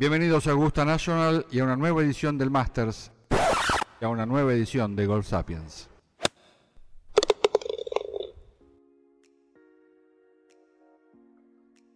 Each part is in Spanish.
Bienvenidos a Augusta National y a una nueva edición del Masters y a una nueva edición de Golf Sapiens.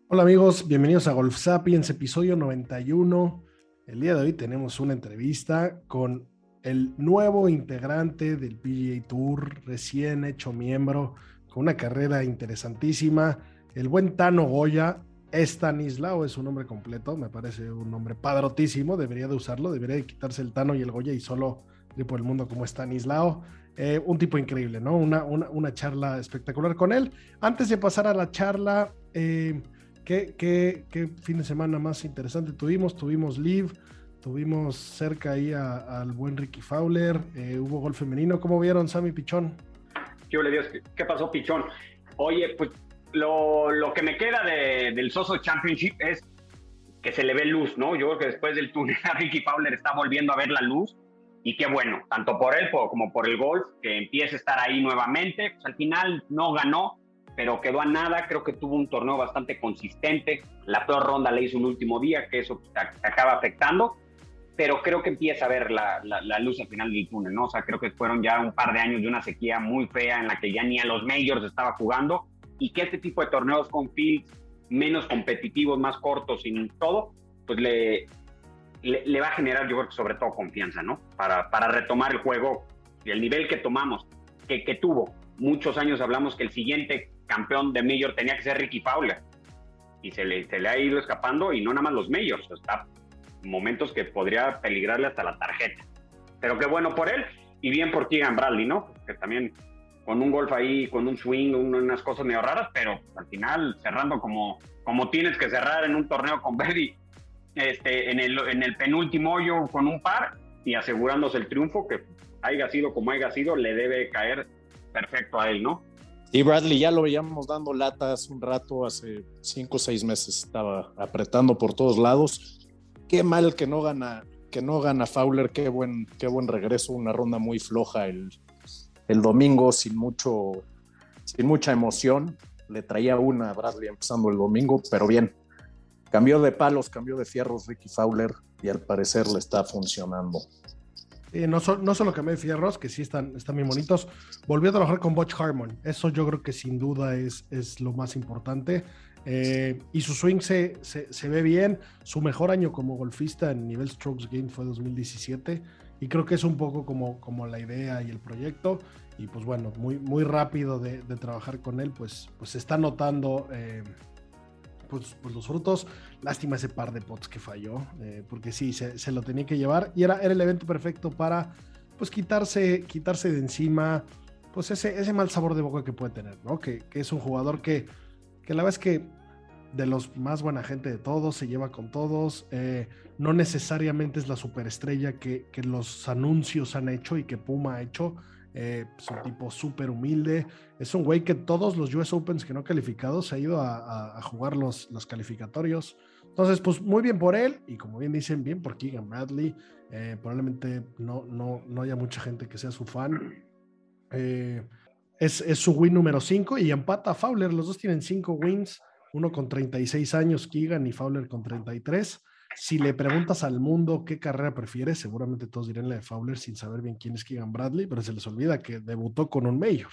Hola amigos, bienvenidos a Golf Sapiens, episodio 91. El día de hoy tenemos una entrevista con el nuevo integrante del PGA Tour, recién hecho miembro, con una carrera interesantísima, el buen Tano Goya. Estanislao es su nombre completo, me parece un nombre padrotísimo, debería de usarlo, debería de quitarse el Tano y el Goya y solo ir por el mundo como Estanislao. Eh, un tipo increíble, ¿no? Una, una, charla espectacular con él. Antes de pasar a la charla, eh, ¿qué, qué, qué, fin de semana más interesante tuvimos? Tuvimos Live, tuvimos cerca ahí al buen Ricky Fowler, eh, hubo gol femenino. ¿Cómo vieron, Sammy Pichón? ¿Qué? ¿Qué pasó, Pichón? Oye, pues lo, lo que me queda de, del Soso Championship es que se le ve luz, ¿no? Yo creo que después del túnel a Ricky Fowler está volviendo a ver la luz y qué bueno, tanto por él como por el golf, que empiece a estar ahí nuevamente. Pues al final no ganó, pero quedó a nada. Creo que tuvo un torneo bastante consistente. La peor ronda le hizo un último día, que eso acaba afectando. Pero creo que empieza a ver la, la, la, luz al final del túnel, ¿no? O sea, creo que fueron ya un par de años de una sequía muy fea en la que ya ni a los majors estaba jugando y que este tipo de torneos con fields menos competitivos, más cortos y todo, pues le, le, le, va a generar, yo creo que sobre todo confianza, ¿no? Para, para retomar el juego y el nivel que tomamos, que, que tuvo. Muchos años hablamos que el siguiente campeón de Major tenía que ser Ricky Fowler y se le, se le ha ido escapando y no nada más los Majors, está momentos que podría peligrarle hasta la tarjeta. Pero qué bueno por él y bien por Keegan Bradley, ¿no? Que también con un golf ahí, con un swing, unas cosas medio raras, pero al final cerrando como, como tienes que cerrar en un torneo con Brady, este, en, el, en el penúltimo hoyo con un par y asegurándose el triunfo, que haya sido como haya sido, le debe caer perfecto a él, ¿no? Y Bradley ya lo veíamos dando latas un rato, hace cinco o seis meses estaba apretando por todos lados. Qué mal que no gana, que no gana Fowler, qué buen, qué buen regreso, una ronda muy floja el, el domingo sin mucho, sin mucha emoción. Le traía una a Bradley empezando el domingo, pero bien. Cambió de palos, cambió de fierros Ricky Fowler y al parecer le está funcionando. Eh, no, so, no, solo cambió de fierros, que sí están, están bien bonitos, volvió a trabajar con Butch Harmon. Eso yo creo que sin duda es, es lo más importante. Eh, y su swing se, se, se, ve bien. Su mejor año como golfista en nivel Strokes Game fue 2017. Y creo que es un poco como, como la idea y el proyecto. Y pues bueno, muy, muy rápido de, trabajar con él, pues, pues se está notando eh, pues, pues, los frutos. Lástima ese par de pots que falló, eh, porque sí, se, se, lo tenía que llevar. Y era, era el evento perfecto para pues quitarse, quitarse de encima pues ese, ese mal sabor de boca que puede tener, ¿no? Que, que es un jugador que, que la verdad es que de los más buena gente de todos, se lleva con todos, eh, no necesariamente es la superestrella que, que, los anuncios han hecho y que Puma ha hecho, eh, es un tipo súper humilde, es un güey que todos los US Opens que no calificados ha ido a, a, a, jugar los, los calificatorios, entonces pues muy bien por él y como bien dicen, bien por Keegan Bradley, eh, probablemente no, no, no haya mucha gente que sea su fan. Es, es, su win número 5 y empata a Fowler. Los dos tienen 5 wins, uno con 36 años, Keegan y Fowler con 33. Si le preguntas al mundo qué carrera prefiere, seguramente todos dirán la de Fowler sin saber bien quién es Keegan Bradley, pero se les olvida que debutó con un Major.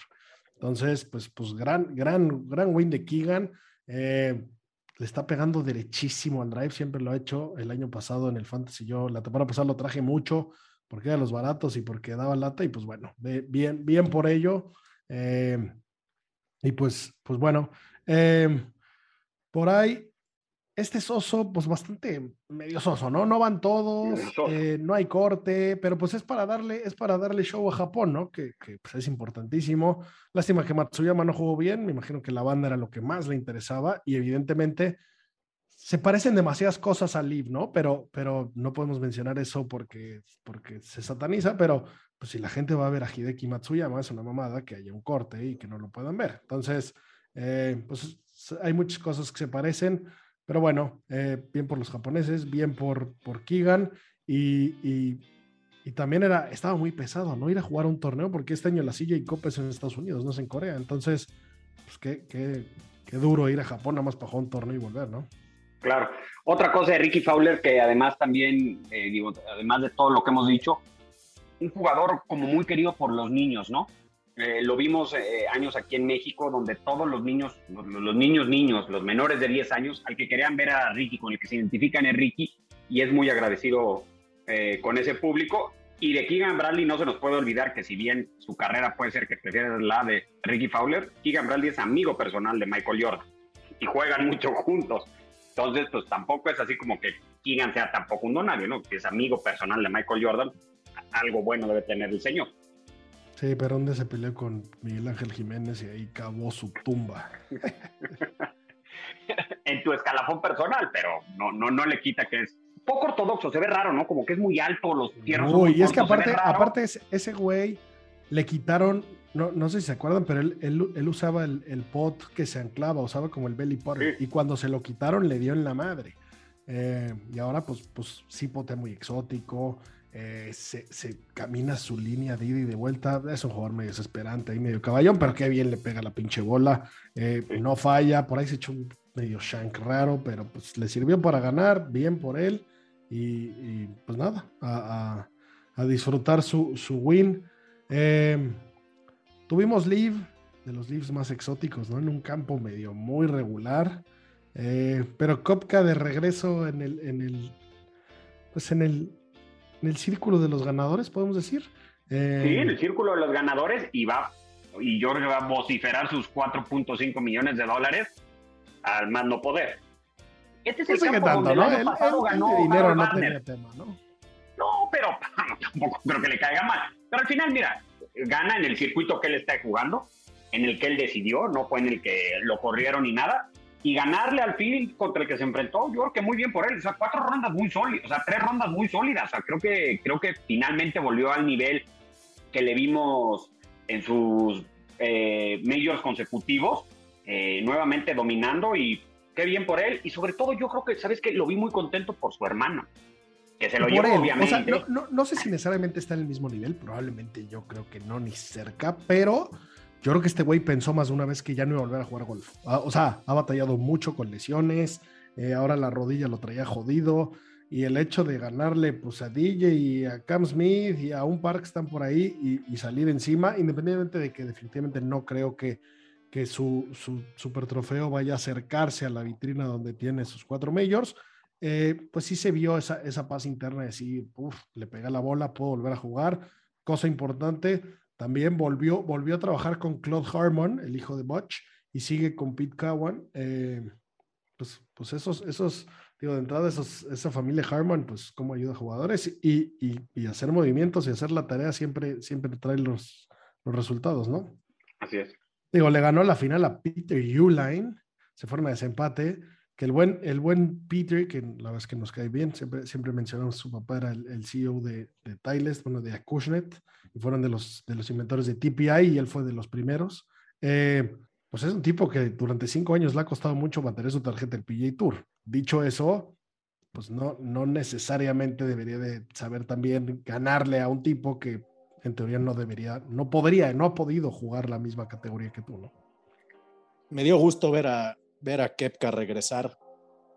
Entonces, pues, pues gran, gran, gran win de Keegan. Eh, le está pegando derechísimo al drive, siempre lo ha hecho el año pasado en el Fantasy. Yo la temporada pasada lo traje mucho porque era los baratos y porque daba lata, y pues bueno, bien, bien por ello. Eh, y pues, pues bueno, eh, por ahí, este soso, pues bastante medio soso, ¿no? No van todos, eh, no hay corte, pero pues es para darle, es para darle show a Japón, ¿no? Que, que pues es importantísimo. Lástima que Matsuyama no jugó bien, me imagino que la banda era lo que más le interesaba y evidentemente se parecen demasiadas cosas a Liv, ¿no? Pero, pero no podemos mencionar eso porque, porque se sataniza, pero pues si la gente va a ver a Hideki Matsuyama, es una mamada que haya un corte y que no lo puedan ver. Entonces, eh, pues hay muchas cosas que se parecen, pero bueno, eh, bien por los japoneses, bien por, por Keegan y, y, y, también era, estaba muy pesado, ¿no? Ir a jugar un torneo porque este año la silla y copa es en Estados Unidos, no es en Corea. Entonces, pues qué, qué, qué duro ir a Japón nada más para jugar un torneo y volver, ¿no? Claro. Otra cosa de Ricky Fowler, que además también, eh, digo, además de todo lo que hemos dicho, un jugador como muy querido por los niños, ¿no? Eh, lo vimos eh, años aquí en México, donde todos los niños, los, niños niños, los menores de 10 años, al que querían ver a Ricky, con el que se identifican es Ricky, y es muy agradecido eh, con ese público. Y de Keegan Bradley no se nos puede olvidar que si bien su carrera puede ser que prefiera la de Ricky Fowler, Keegan Bradley es amigo personal de Michael Jordan y juegan mucho juntos. Entonces, pues tampoco es así como que Keegan sea tampoco un donario, ¿no? Que es amigo personal de Michael Jordan, algo bueno debe tener el señor. Sí, pero ¿dónde se peleó con Miguel Ángel Jiménez y ahí cavó su tumba? en tu escalafón personal, pero no, no, no le quita que es poco ortodoxo, se ve raro, ¿no? Como que es muy alto, los fierros. Uy, y es que aparte, aparte ese güey le quitaron, no, no sé si se acuerdan, pero él, él, él usaba el, el, pot que se anclaba, usaba como el belly potter, sí. y cuando se lo quitaron le dio en la madre. Eh, y ahora pues, pues sí pote muy exótico, eh, se, se, camina su línea de ida y de vuelta. Es un jugador medio desesperante y medio caballón, pero qué bien le pega la pinche bola. Eh, no falla, por ahí se echó un medio shank raro, pero pues le sirvió para ganar, bien por él. Y, y pues nada, a, a, a disfrutar su, su win. Eh, tuvimos Live, de los Leaves más exóticos, ¿no? En un campo medio muy regular. pero Kopka de regreso en el, en el pues en el en el círculo de los ganadores, podemos decir. Eh... Sí, en el círculo de los ganadores y va, y que va a vociferar sus 4.5 millones de dólares al más no poder. Este es el campo tanto, donde ¿no? el año el, ganó dinero no tenía tema, ¿no? No, pero tampoco creo que le caiga mal. Pero al final, mira, gana en el circuito que él está jugando, en el que él decidió, no fue en el que lo corrieron ni nada y ganarle al fin contra el que se enfrentó, yo creo que muy bien por él. O sea, cuatro rondas muy sólidas, o sea, tres rondas muy sólidas. O sea, creo que, creo que finalmente volvió al nivel que le vimos en sus eh, majors consecutivos, eh, nuevamente dominando y qué bien por él. Y sobre todo, yo creo que, ¿sabes qué? Lo vi muy contento por su hermano. Que se lo por llevó, él. obviamente. O sea, no, no, no sé si necesariamente está en el mismo nivel, probablemente yo creo que no ni cerca, pero yo creo que este güey pensó más de una vez que ya no iba a volver a jugar golf. O sea, ha batallado mucho con lesiones, eh, ahora la rodilla lo traía jodido, y el hecho de ganarle pues, a DJ y a Cam Smith y a un par que están por ahí y, y salir encima, independientemente de que definitivamente no creo que, que su, su super trofeo vaya a acercarse a la vitrina donde tiene sus cuatro majors, eh, pues sí se vio esa, esa paz interna de decir, uff, le pega la bola, puedo volver a jugar, cosa importante también volvió, volvió a trabajar con Claude Harmon, el hijo de Butch, y sigue con Pete Cowan. Eh, pues, pues esos, esos, digo, de entrada, esos, esa familia Harmon, pues cómo ayuda a jugadores y, y, y, hacer movimientos y hacer la tarea siempre, siempre trae los, los resultados, ¿no? Así es. Digo, le ganó la final a Peter Uline, se forma desempate, que el buen, el buen Peter, que la verdad es que nos cae bien, siempre, siempre mencionamos su papá era el, el CEO de, de Tiles, bueno, de Acushnet, y fueron de los, de los inventores de TPI y él fue de los primeros. Eh, pues es un tipo que durante cinco años le ha costado mucho mantener su tarjeta del PGA Tour. Dicho eso, pues no, no necesariamente debería de saber también ganarle a un tipo que en teoría no debería, no podría, no ha podido jugar la misma categoría que tú, ¿no? Me dio gusto ver a, ver a Kepka regresar.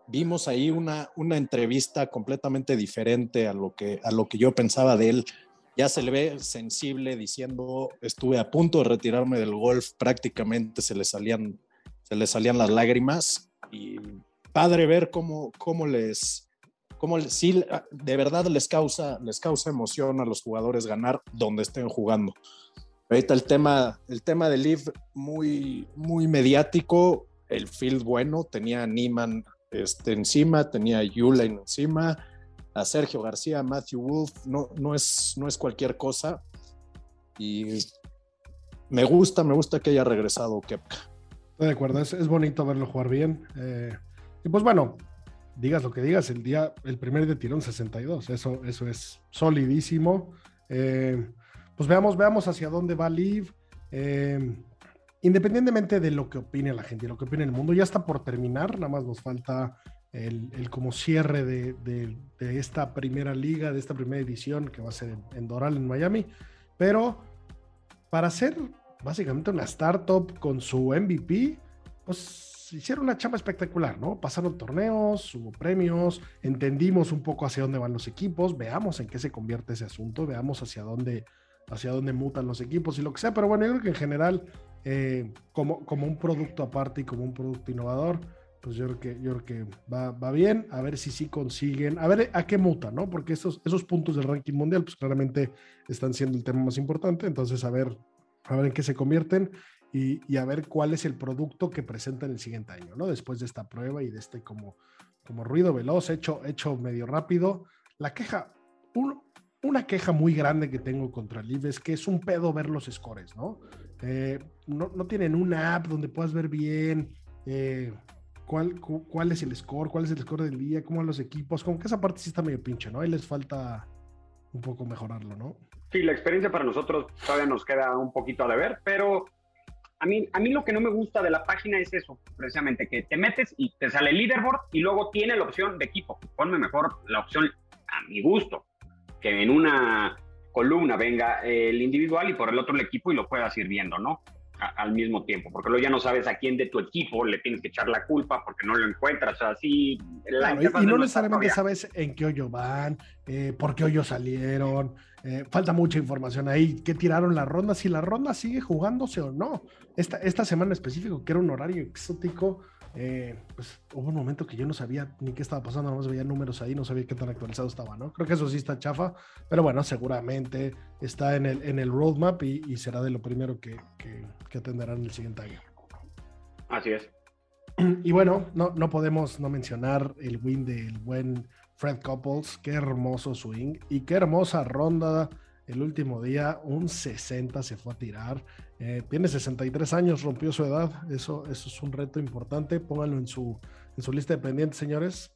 Vimos ahí una, una entrevista completamente diferente a lo, que, a lo que yo pensaba de él ya se le ve sensible diciendo estuve a punto de retirarme del golf, prácticamente se le salían, se le salían las lágrimas y padre ver cómo, cómo les, cómo sí, de verdad les causa, les causa emoción a los jugadores ganar donde estén jugando. Ahorita el tema, el tema de Liv muy, muy mediático, el field bueno, tenía a Niemann este, encima, tenía a Uline encima, a Sergio García, a Matthew Wolf, no, no, es, no es cualquier cosa. Y me gusta, me gusta que haya regresado Kepka. Estoy de acuerdo, es, es bonito verlo jugar bien. Eh, y pues bueno, digas lo que digas, el día, el primer de tirón 62, eso, eso es solidísimo. Eh, pues veamos, veamos hacia dónde va Liv. Eh, independientemente de lo que opine la gente, lo que opine el mundo, ya está por terminar, nada más nos falta el, como cierre de, esta primera liga, de esta primera edición que va a ser en, Doral, en Miami. Pero para ser básicamente una startup con su MVP, pues hicieron una chamba espectacular, ¿no? Pasaron torneos, hubo premios, entendimos un poco hacia dónde van los equipos, veamos en qué se convierte ese asunto, veamos hacia dónde, hacia dónde mutan los equipos y lo que sea. Pero bueno, yo creo que en general, eh, como, como un producto aparte y como un producto innovador, pues yo creo que, yo creo que va, va, bien, a ver si sí consiguen, a ver a qué muta, ¿no? Porque esos, esos puntos del ranking mundial, pues claramente están siendo el tema más importante, entonces a ver, a ver en qué se convierten y, y a ver cuál es el producto que presentan el siguiente año, ¿no? Después de esta prueba y de este como, como ruido veloz, hecho, hecho medio rápido. La queja, una queja muy grande que tengo contra Liv es que es un pedo ver los scores, ¿no? Eh, no, no, tienen una app donde puedas ver bien. Eh, cuál, cuál es el score, cuál es el score del día, cómo van los equipos, como que esa parte sí está medio pinche, ¿no? Ahí les falta un poco mejorarlo, ¿no? Sí, la experiencia para nosotros todavía nos queda un poquito a deber, pero a mí, a mí lo que no me gusta de la página es eso, precisamente, que te metes y te sale el leaderboard y luego tiene la opción de equipo. Ponme mejor la opción a mi gusto, que en una columna venga el individual y por el otro el equipo y lo puedas ir viendo, ¿no? al mismo tiempo, porque luego ya no sabes a quién de tu equipo le tienes que echar la culpa porque no lo encuentras, así. y, no necesariamente sabes en qué hoyo van, eh, por qué hoyo salieron, eh, falta mucha información ahí, qué tiraron la ronda, si la ronda sigue jugándose o no. Esta, esta semana específico, que era un horario exótico, eh, pues hubo un momento que yo no sabía ni qué estaba pasando, nada más veía números ahí, no sabía qué tan actualizado estaba, ¿no? Creo que eso sí está chafa, pero bueno, seguramente está en el, en el roadmap y, será de lo primero que, que, atenderán el siguiente año. Así es. Y bueno, no, no podemos no mencionar el win del buen Fred Couples, qué hermoso swing y qué hermosa ronda el último día, un 60 se fue a tirar. Eh, tiene 63 años, rompió su edad. Eso, eso es un reto importante. Pónganlo en su, en su lista de pendientes, señores.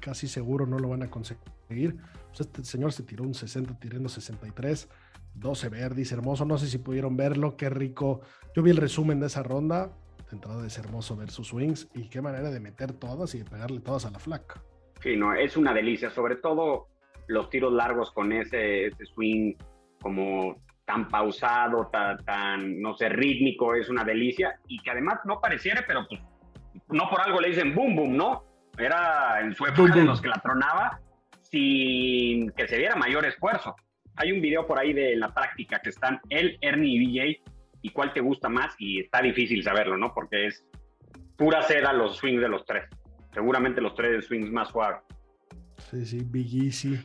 Casi seguro no lo van a conseguir. Pues este señor se tiró un 60 tirando 63. 12 verdis, hermoso. No sé si pudieron verlo. Qué rico. Yo vi el resumen de esa ronda. De entrada es hermoso ver sus swings y qué manera de meter todas y de pegarle todas a la flaca. Sí, no, es una delicia. Sobre todo los tiros largos con ese, ese swing como tan pausado, tan, no sé, rítmico, es una delicia y que además no pareciera, pero pues no por algo le dicen boom boom, ¿no? Era en su época de los que la tronaba sin que se diera mayor esfuerzo. Hay un video por ahí de la práctica que están él, Ernie y BJ y cuál te gusta más y está difícil saberlo, ¿no? Porque es pura seda los swings de los tres. Seguramente los tres swings más suaves. Sí, sí, Big Easy.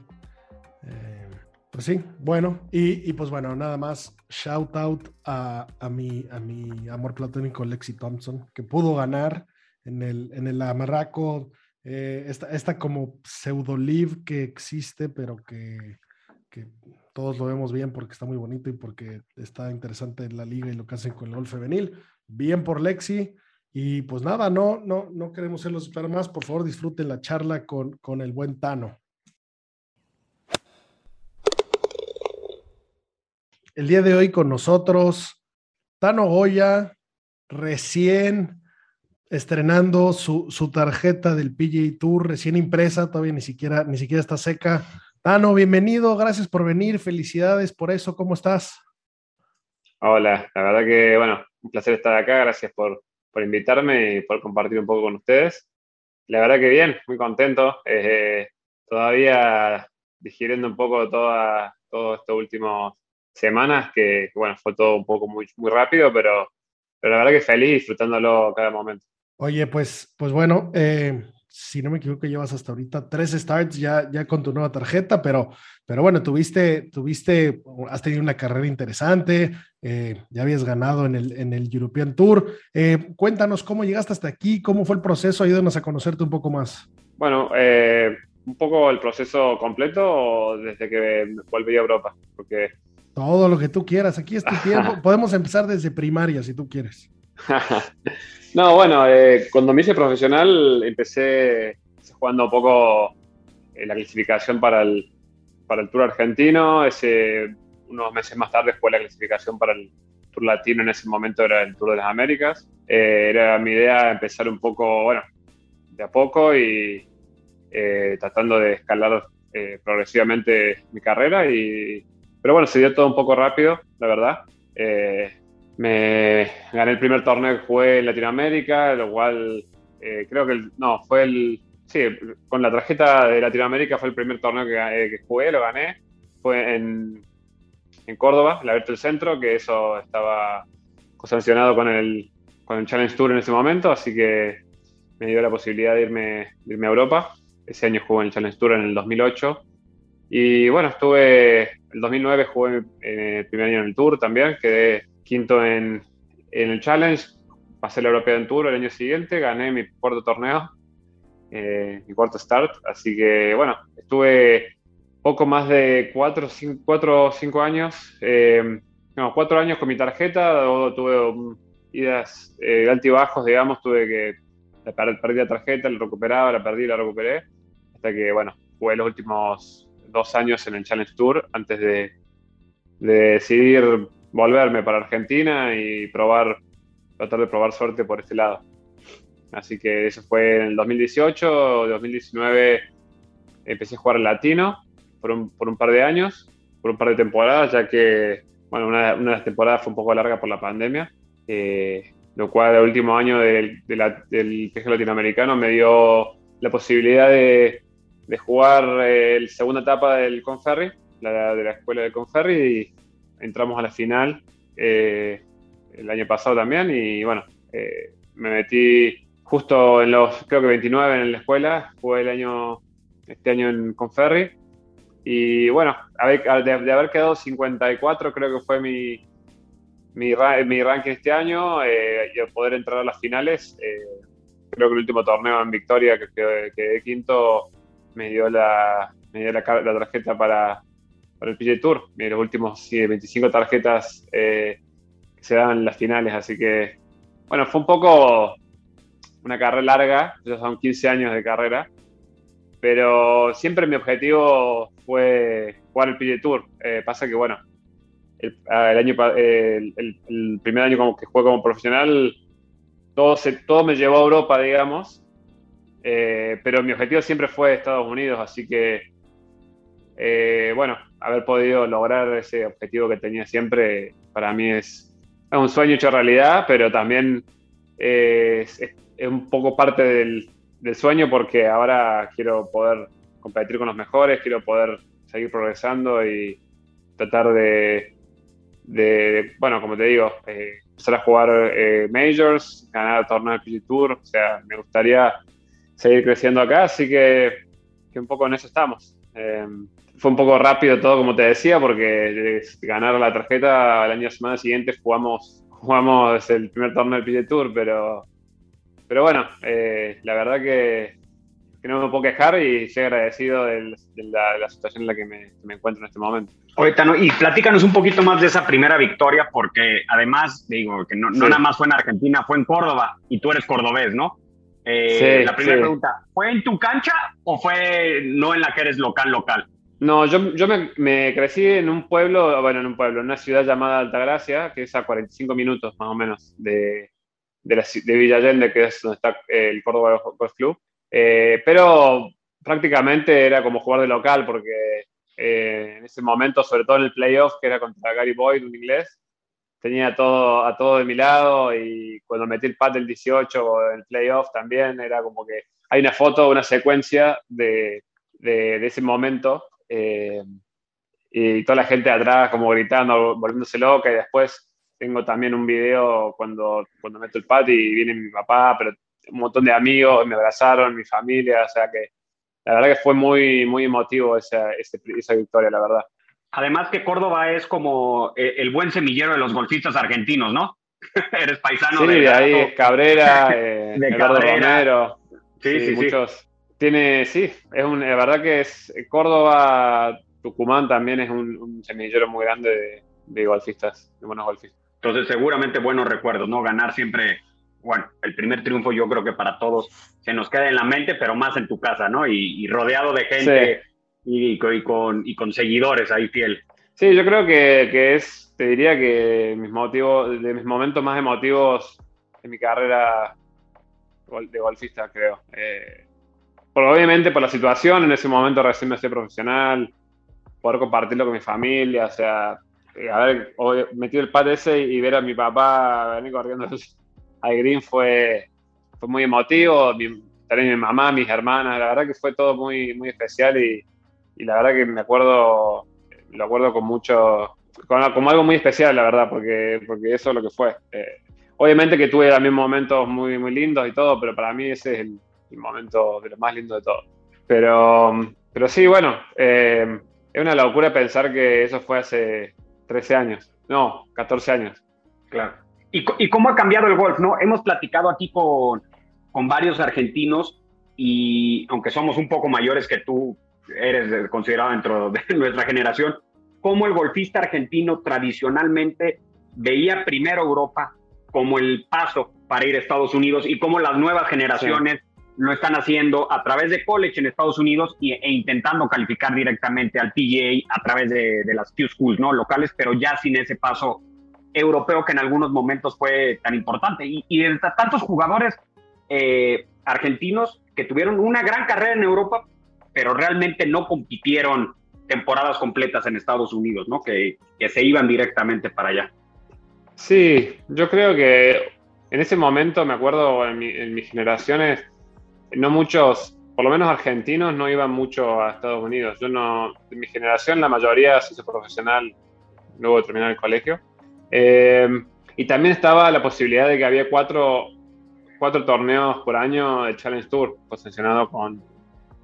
Pues sí, bueno, y, pues bueno, nada más shout out a, mi, a mi amor platónico Lexi Thompson, que pudo ganar en el, en el amarraco, eh, esta, como pseudo live que existe, pero que, todos lo vemos bien porque está muy bonito y porque está interesante en la liga y lo que hacen con el gol femenil. Bien por Lexi. Y pues nada, no, no, no queremos hacerlos esperar más. Por favor, disfruten la charla con, con el buen Tano. El día de hoy con nosotros, Tano Goya, recién estrenando su, tarjeta del PGA Tour, recién impresa, todavía ni siquiera, ni siquiera está seca. Tano, bienvenido, gracias por venir, felicidades por eso, ¿cómo estás? Hola, la verdad que, bueno, un placer estar acá, gracias por, invitarme y por compartir un poco con ustedes. La verdad que bien, muy contento, eh, todavía digiriendo un poco toda, todo estos últimos semanas que, bueno, fue todo un poco muy, muy rápido, pero, pero la verdad que feliz disfrutándolo cada momento. Oye, pues, pues bueno, eh, si no me equivoco, llevas hasta ahorita tres starts ya, ya con tu nueva tarjeta, pero, pero bueno, tuviste, tuviste, has tenido una carrera interesante, eh, ya habías ganado en el, en el European Tour. Eh, cuéntanos cómo llegaste hasta aquí, cómo fue el proceso, ayúdanos a conocerte un poco más. Bueno, un poco el proceso completo desde que volví a Europa, porque todo lo que tú quieras, aquí es tu tiempo. Podemos empezar desde primaria si tú quieres. no, bueno, eh, cuando me hice profesional empecé jugando un poco eh, la clasificación para el, para el Tour argentino. Ese, unos meses más tarde fue la clasificación para el Tour latino, en ese momento era el Tour de las Américas. Eh, era mi idea empezar un poco, bueno, de a poco y eh, tratando de escalar progresivamente mi carrera. Y, pero bueno, se dio todo un poco rápido, la verdad. me gané el primer torneo que jugué en Latinoamérica, lo cual creo que no, fue el, Sí, con la tarjeta de Latinoamérica fue el primer torneo que, eh, jugué, lo gané. Fue en, en Córdoba, la Virtual Centro, que eso estaba sancionado con el, con el Challenge Tour en ese momento, así que me dio la posibilidad de irme, irme a Europa. Ese año jugué en el Challenge Tour en el 2008. Y bueno, estuve, el 2009 jugué en el primer año en el Tour también, quedé quinto en, en el Challenge, pasé la European Tour el año siguiente, gané mi cuarto torneo eh, mi cuarto start. Así que bueno, estuve poco más de cuatro, o cinco años, eh, no, cuatro años con mi tarjeta, tuve idas eh, altibajos, digamos, tuve que la perdí la tarjeta, la recuperaba, la perdí, la recuperé, hasta que bueno, jugué los últimos dos años en el Challenge Tour antes de, de decidir volverme para Argentina y probar, tratar de probar suerte por este lado. Así que eso fue en el 2018, 2019 empecé a jugar latino por un, por un par de años, por un par de temporadas, ya que, bueno, una, una de las temporadas fue un poco larga por la pandemia, eh, lo cual el último año del, del PG latinoamericano me dio la posibilidad de, de jugar eh, la segunda etapa del Conferri, la, de la escuela del Conferri, y entramos a la final eh, el año pasado también, y bueno, me metí justo en los, creo que 29 en la escuela, fue el año, este año en Conferri. Y bueno, de, haber quedado 54, creo que fue mi, mi, ranking este año, eh, y poder entrar a las finales. Eh, creo que el último torneo en Victoria, que quedé, quinto, me dio la, me dio la, tarjeta para, para, el PG Tour. Y los últimos sí, 25 tarjetas eh, que se dan en las finales, así que, bueno, fue un poco una carrera larga, ya son 15 años de carrera, pero siempre mi objetivo fue jugar el PGA Tour. Eh, pasa que, bueno, el, ah, año, el, primer año que jugué como profesional, todo, se, todo me llevó a Europa, digamos, eh, pero mi objetivo siempre fue Estados Unidos, así que, eh, bueno, haber podido lograr ese objetivo que tenía siempre, para mí es, un sueño hecho realidad, pero también es, es un poco parte del, sueño porque ahora quiero poder competir con los mejores, quiero poder seguir progresando y tratar de, bueno, como te digo, eh, empezar a jugar eh, majors, ganar torneos de PG Tour, o sea, me gustaría seguir creciendo acá, así que, un poco en eso estamos. Em, fue un poco rápido todo, como te decía, porque ganar la tarjeta el año semana siguiente jugamos, jugamos el primer torneo del PG Tour, pero pero bueno, eh, la verdad que, no me puedo quejar y estoy agradecido de, la, situación en la que me, encuentro en este momento. Ahorita, ¿no? y platícanos un poquito más de esa primera victoria, porque además, digo, que no, nada más fue en Argentina, fue en Córdoba, y tú eres cordobés, ¿no? Eh, la primera pregunta, ¿fue en tu cancha o fue no en la que eres local, local? No, yo, yo me, me, crecí en un pueblo, bueno, en un pueblo, en una ciudad llamada Altagracia, que es a 45 minutos más o menos de, de, la, de Villa Allende, que es donde está eh, el Córdoba Golf Club. Eh, pero prácticamente era como jugar de local, porque eh, en ese momento, sobre todo en el playoff, que era contra Gary Boyd, un inglés, tenía todo, a todo de mi lado y cuando metí el pad del 18 en el playoff también era como que hay una foto, una secuencia de, de, de ese momento y toda la gente atrás como gritando, volviéndose loca y después tengo también un video cuando, cuando meto el pat y viene mi papá, pero un montón de amigos me abrazaron, mi familia, o sea que la verdad que fue muy, muy emotivo esa, esa victoria, la verdad. Además que Córdoba es como eh, el buen semillero de los golfistas argentinos, ¿no? Eres paisano sí, de, ahí Cabrera, eh, de Romero. Sí, sí, muchos. Tiene, sí, es un, la verdad que es Córdoba, Tucumán también es un, un semillero muy grande de, de golfistas, de buenos golfistas. Entonces, seguramente buenos recuerdos, ¿no? Ganar siempre bueno, el primer triunfo yo creo que para todos se nos queda en la mente, pero más en tu casa, ¿no? Y, rodeado de gente y, con, y con seguidores ahí fiel. Sí, yo creo que, que, es, te diría que mis motivos, de mis momentos más emotivos en mi carrera de golfista, creo. Eh, obviamente por la situación, en ese momento recién me hacía profesional, poder compartirlo con mi familia, o sea, eh, haber metido el pad ese y ver a mi papá venir corriendo al green fue, fue muy emotivo, también mi mamá, mis hermanas, la verdad que fue todo muy, muy especial y, y la verdad que me acuerdo, lo acuerdo con mucho, como algo muy especial, la verdad, porque, porque eso es lo que fue. Eh, obviamente que tuve también momentos muy, muy lindos y todo, pero para mí ese es el, momento de lo más lindo de todo. Pero, pero sí, bueno, eh, es una locura pensar que eso fue hace 13 años, no, 14 años. Claro. ¿Y, cómo ha cambiado el golf? ¿no? Hemos platicado aquí con, con varios argentinos y aunque somos un poco mayores que tú, eres considerado dentro de nuestra generación, cómo el golfista argentino tradicionalmente veía primero Europa como el paso para ir a Estados Unidos y cómo las nuevas generaciones lo están haciendo a través de college en Estados Unidos e, intentando calificar directamente al PGA a través de, las Q schools no locales, pero ya sin ese paso europeo que en algunos momentos fue tan importante. Y, y de tantos jugadores eh, argentinos que tuvieron una gran carrera en Europa, pero realmente no compitieron temporadas completas en Estados Unidos, ¿no? Que, se iban directamente para allá. Sí, yo creo que en ese momento, me acuerdo en, mis generaciones, no muchos, por lo menos argentinos, no iban mucho a Estados Unidos. Yo no, en mi generación la mayoría se hizo profesional luego de terminar el colegio. Eh, y también estaba la posibilidad de que había cuatro, cuatro torneos por año de Challenge Tour, posicionado con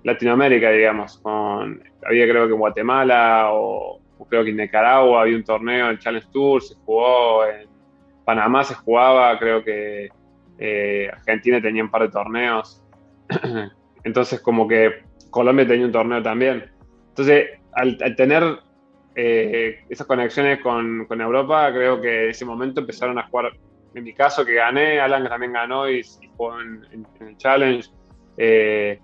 Latinoamérica, digamos. Con, había creo que en Guatemala o, creo que en Nicaragua había un torneo del Challenge Tour, se jugó en Panamá, se jugaba, creo que eh, Argentina tenía un par de torneos. Entonces, como que Colombia tenía un torneo también. Entonces, al, tener eh, esas conexiones con, con, Europa, creo que en ese momento empezaron a jugar. En mi caso, que gané, Alan también ganó y, jugó en, el Challenge. Eh,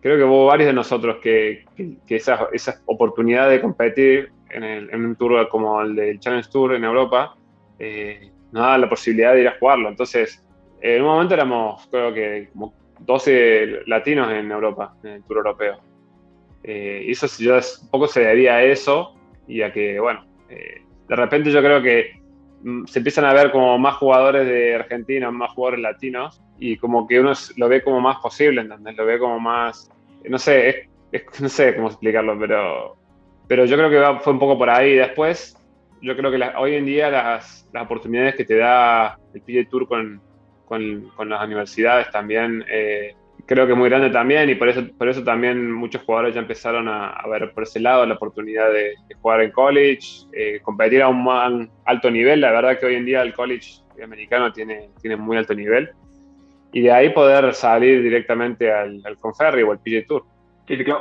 creo que hubo varios de nosotros que, esa, oportunidad de competir en, un tour como el del Challenge Tour en Europa, eh, nos daba la posibilidad de ir a jugarlo. Entonces, en un momento éramos, creo que, como 12 latinos en Europa, en el Tour Europeo. Eh, y eso ya un poco se debía a eso y a que, bueno, eh, de repente yo creo que se empiezan a ver como más jugadores de Argentina, más jugadores latinos, y como que uno lo ve como más posible, ¿entendés? Lo ve como más, no sé, no sé cómo explicarlo, pero pero yo creo que fue un poco por ahí. Después, yo creo que hoy en día las, las, oportunidades que te da el PGA Tour con, con, con las universidades también, eh, creo que muy grande también y por eso, por eso también muchos jugadores ya empezaron a, ver por ese lado la oportunidad de, jugar en college, eh, competir a un más alto nivel. La verdad que hoy en día el college americano tiene, tiene muy alto nivel. Y de ahí poder salir directamente al, al o al PGA Tour.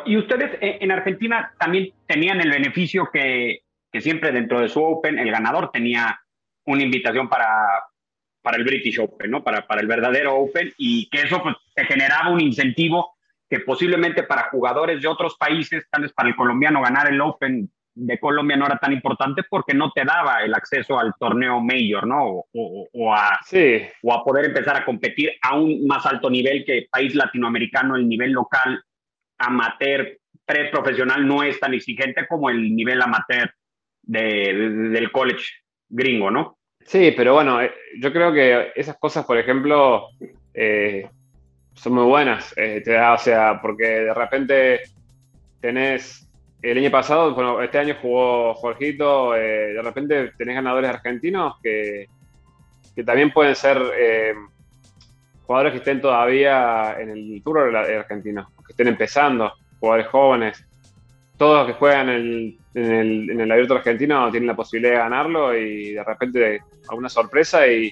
Y ustedes eh, en Argentina también tenían el beneficio que, que, siempre dentro de su Open el ganador tenía una invitación para, para el British Open, ¿no? Para, para el verdadero Open y que eso pues te generaba un incentivo que posiblemente para jugadores de otros países, tal vez para el colombiano ganar el Open de Colombia no era tan importante porque no te daba el acceso al torneo mayor, ¿no? O, o, a, sí. o a poder empezar a competir a un más alto nivel que país latinoamericano, el nivel local amateur pre-profesional no es tan exigente como el nivel amateur del college gringo, ¿no? Sí, pero bueno, eh, yo creo que esas cosas, por ejemplo, eh, son muy buenas. Eh, o sea, porque de repente tenés. El año pasado, bueno, este año jugó Jorgito, de repente tenés ganadores argentinos que, que también pueden ser jugadores que estén todavía en el Tour argentino estén empezando, jugadores jóvenes. Todos los que juegan en el, en el, abierto argentino tienen la posibilidad de ganarlo y de repente alguna sorpresa y,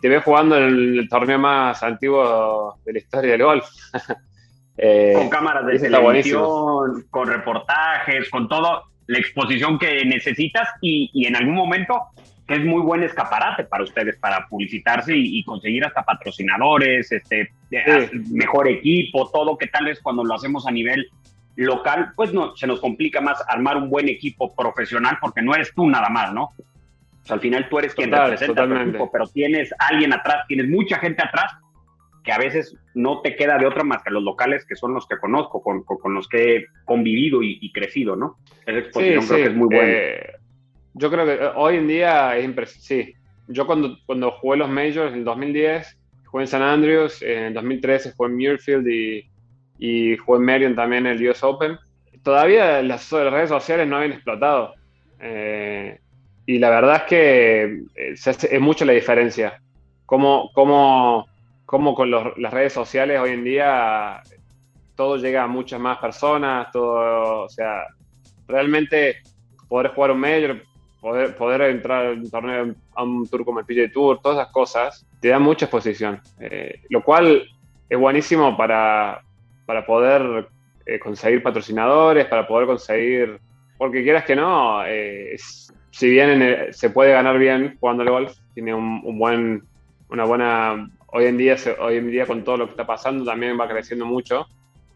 te ves jugando en el, torneo más antiguo de la historia del golf. Eh, con cámaras de televisión, con reportajes, con todo. la exposición que necesitas y, y en algún momento que es muy buen escaparate para ustedes para publicitarse y, conseguir hasta patrocinadores, este, mejor equipo, todo que tal vez cuando lo hacemos a nivel local, pues no, se nos complica más armar un buen equipo profesional porque no eres tú nada más, ¿no? O sea, al final tú eres quien representa tu equipo, pero tienes alguien atrás, tienes mucha gente atrás que a veces no te queda de otra más que los locales que son los que conozco, con, con, los que he convivido y, crecido, ¿no? Esa exposición creo que es muy buena. Eh, yo creo que eh, hoy en día es impresionante. Sí, yo cuando, cuando jugué los Majors en 2010, jugué en San Andrews, en 2013 jugué en Muirfield y, y jugué en Marion también el US Open. Todavía las, redes sociales no habían explotado. Eh, y la verdad es que es mucho la diferencia. Cómo, cómo cómo con las redes sociales hoy en día todo llega a muchas más personas, todo, o sea, realmente poder jugar un Major, poder, poder entrar a un torneo, a un tour como el PGA Tour, todas esas cosas, te da mucha exposición, eh, lo cual es buenísimo para, para poder eh, conseguir patrocinadores, para poder conseguir, porque quieras que no, eh, si bien se puede ganar bien jugando al golf, tiene un, buen, una buena hoy en día, hoy en día con todo lo que está pasando también va creciendo mucho,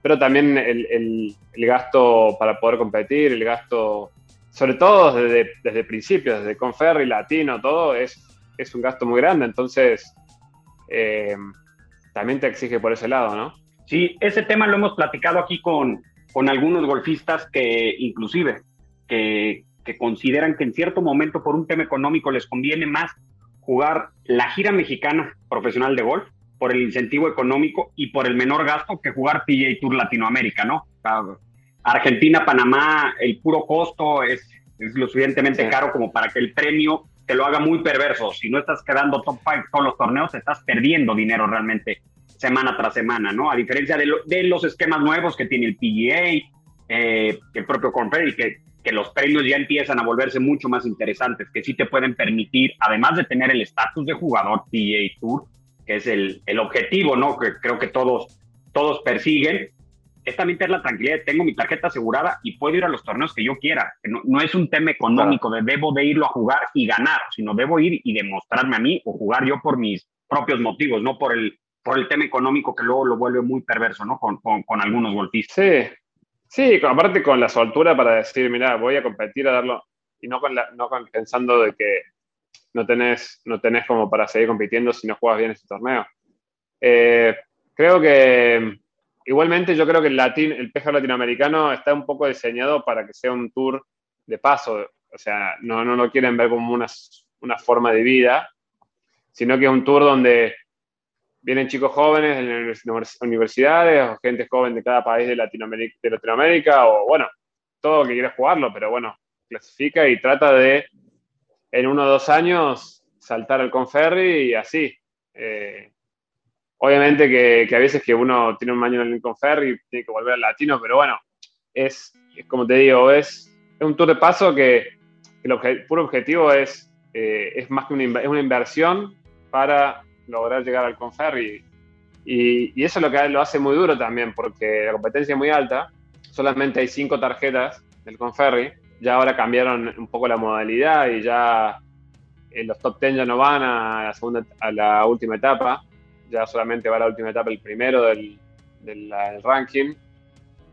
pero también el, el, gasto para poder competir, el gasto, sobre todo desde, desde el principio, desde Conferri, Latino, todo, es, es un gasto muy grande, entonces eh, también te exige por ese lado, ¿no? Sí, ese tema lo hemos platicado aquí con, con algunos golfistas que inclusive que, que consideran que en cierto momento por un tema económico les conviene más jugar la gira mexicana profesional de golf por el incentivo económico y por el menor gasto que jugar PGA Tour Latinoamérica, ¿no? Argentina, Panamá, el puro costo es, es lo suficientemente caro como para que el premio te lo haga muy perverso. Si no estás quedando top 5 todos los torneos, estás perdiendo dinero realmente semana tras semana, ¿no? A diferencia de, de los esquemas nuevos que tiene el PGA, eh, el propio y que que los premios ya empiezan a volverse mucho más interesantes, que sí te pueden permitir, además de tener el estatus de jugador PA Tour, que es el, el, objetivo, ¿no? Que creo que todos, todos persiguen, es también tener la tranquilidad de tengo mi tarjeta asegurada y puedo ir a los torneos que yo quiera. No, no es un tema económico de debo de irlo a jugar y ganar, sino debo ir y demostrarme a mí o jugar yo por mis propios motivos, no por el, por el tema económico que luego lo vuelve muy perverso, ¿no? Con, con, con algunos golfistas. Sí, Sí, aparte con la soltura para decir, mira, voy a competir a darlo, y no, con la, no pensando de que no tenés, no tenés como para seguir compitiendo si no juegas bien ese torneo. Eh, creo que igualmente yo creo que el, latín, el PGA latinoamericano está un poco diseñado para que sea un tour de paso, o sea, no, no lo quieren ver como una, una forma de vida, sino que es un tour donde vienen chicos jóvenes en las universidades o gente joven de cada país de Latinoamérica, de o bueno, todo que quiere jugarlo, pero bueno, clasifica y trata de en uno o dos años saltar al Conferri y así. Eh, obviamente que, que, a veces que uno tiene un año en el Conferri y tiene que volver al latino, pero bueno, es, como te digo, es, es, un tour de paso que, el puro objetivo es, eh, es más que una, es una inversión para lograr llegar al Conferri. Y, eso es lo que lo hace muy duro también, porque la competencia es muy alta. Solamente hay cinco tarjetas del Conferri. Ya ahora cambiaron un poco la modalidad y ya eh, los top 10 ya no van a la, segunda, a la última etapa. Ya solamente va a la última etapa el primero del, del, ranking.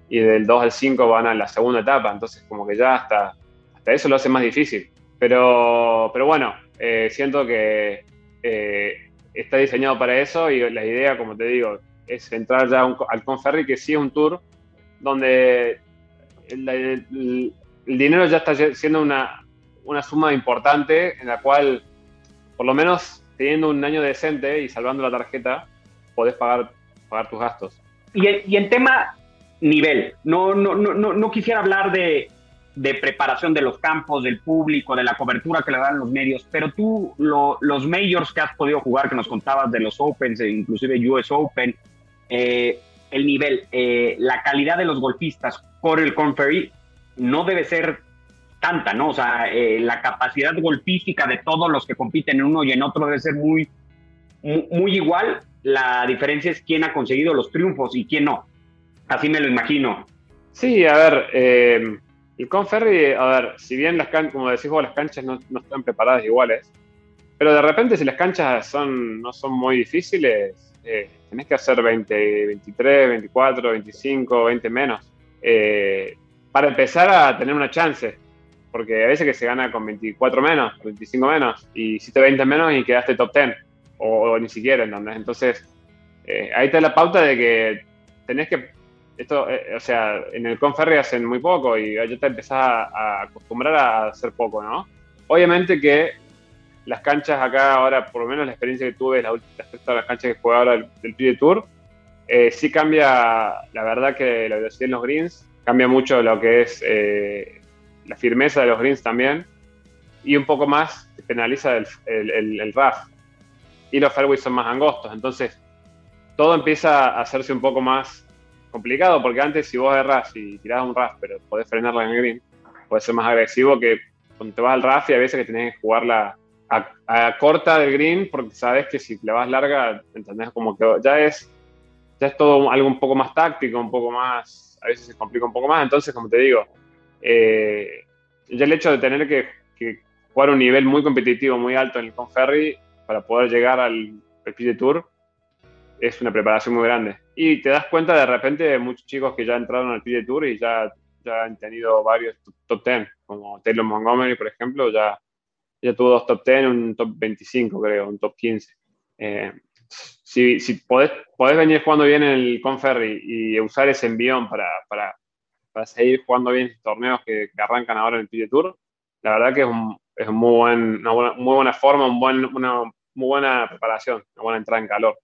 Y del 2 al 5 van a la segunda etapa. Entonces, como que ya hasta, hasta eso lo hace más difícil. Pero, pero bueno, eh, siento que eh, está diseñado para eso y la idea, como te digo, es entrar ya al Conferri, que sí es un tour donde el, dinero ya está siendo una, una, suma importante en la cual, por lo menos teniendo un año decente y salvando la tarjeta, podés pagar, pagar tus gastos. Y, y en tema nivel, no, no, no, no quisiera hablar de, de preparación de los campos, del público, de la cobertura que le dan los medios, pero tú, los majors que has podido jugar, que nos contabas de los Opens, e inclusive US Open, eh, el nivel, eh, la calidad de los golfistas por el Conferee no debe ser tanta, ¿no? O sea, eh, la capacidad golfística de todos los que compiten en uno y en otro debe ser muy, muy, muy igual. La diferencia es quién ha conseguido los triunfos y quién no. Así me lo imagino. Sí, a ver, El Conferry, a ver, si bien las canchas, como decís vos, las canchas no, no, están preparadas iguales, pero de repente si las canchas son, no son muy difíciles, eh, tenés que hacer 20, 23, 24, 25, 20 menos, eh, para empezar a tener una chance, porque a veces que se gana con 24 menos, 25 menos, y hiciste 20 menos y quedaste top 10, o, ni siquiera, ¿entendés? Entonces, eh, ahí está la pauta de que tenés que esto, eh, o sea, en el Conferry hacen muy poco y ya te empezás a, acostumbrar a hacer poco, ¿no? Obviamente que las canchas acá ahora, por lo menos la experiencia que tuve, las, las, canchas que jugué ahora del, del Tour, eh, sí cambia, la verdad que la velocidad en los greens, cambia mucho lo que es eh, la firmeza de los greens también, y un poco más penaliza el, el, el, RAF. Y los fairways son más angostos, entonces todo empieza a hacerse un poco más complicado porque antes si vos erras y tirás un RAF, pero podés frenarla en el green, puede ser más agresivo que cuando te vas al RAF y a veces que tenés que jugarla a, a, corta del green porque sabes que si le vas larga, ¿entendés? Como que ya es, ya es todo algo un poco más táctico, un poco más, a veces se complica un poco más, entonces como te digo, eh, ya el hecho de tener que, que, jugar un nivel muy competitivo, muy alto en el Conferry para poder llegar al, al Tour es una preparación muy grande. Y te das cuenta de repente de muchos chicos que ya entraron al PGA Tour y ya, ya han tenido varios top 10, como Taylor Montgomery, por ejemplo, ya, ya tuvo dos top 10, un top 25, creo, un top 15. Eh, si si podés, podés, venir jugando bien en el Conferry y usar ese envión para, para, para seguir jugando bien torneos que, que, arrancan ahora en el PGA Tour, la verdad que es, un, es muy, buen, una buena, muy buena forma, un buen, una muy buena preparación, una buena entrada en calor